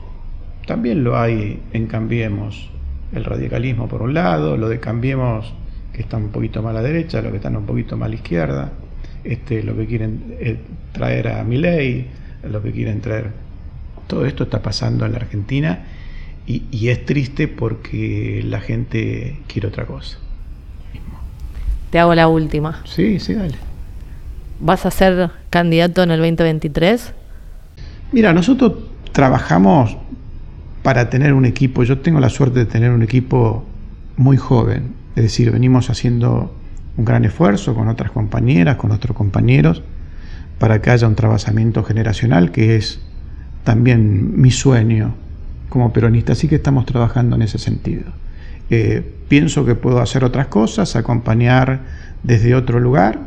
también lo hay en Cambiemos, el radicalismo por un lado, lo de Cambiemos que está un poquito más a la derecha, lo que están un poquito más a la izquierda, este, lo que quieren eh, traer a Milei, lo que quieren traer. Todo esto está pasando en la Argentina y, y es triste porque la gente quiere otra cosa. Te hago la última. Sí, sí, dale. ¿Vas a ser candidato en el 2023? Mira, nosotros trabajamos para tener un equipo. Yo tengo la suerte de tener un equipo muy joven. Es decir, venimos haciendo un gran esfuerzo con otras compañeras, con otros compañeros, para que haya un trabajamiento generacional, que es también mi sueño como peronista. Así que estamos trabajando en ese sentido. Eh, pienso que puedo hacer otras cosas, acompañar desde otro lugar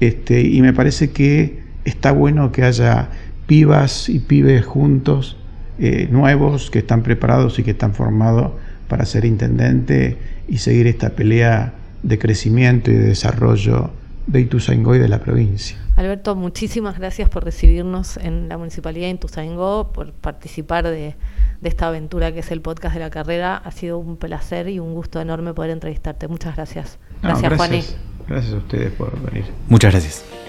este, y me parece que está bueno que haya pibas y pibes juntos, eh, nuevos, que están preparados y que están formados para ser intendente y seguir esta pelea de crecimiento y de desarrollo de Ituzaingó y de la provincia. Alberto, muchísimas gracias por recibirnos en la Municipalidad de Ituzaingó, por participar de, de, esta aventura que es el podcast de la carrera. Ha sido un placer y un gusto enorme poder entrevistarte. Muchas gracias. No, gracias, gracias, Juaní. Gracias a ustedes por venir. Muchas gracias.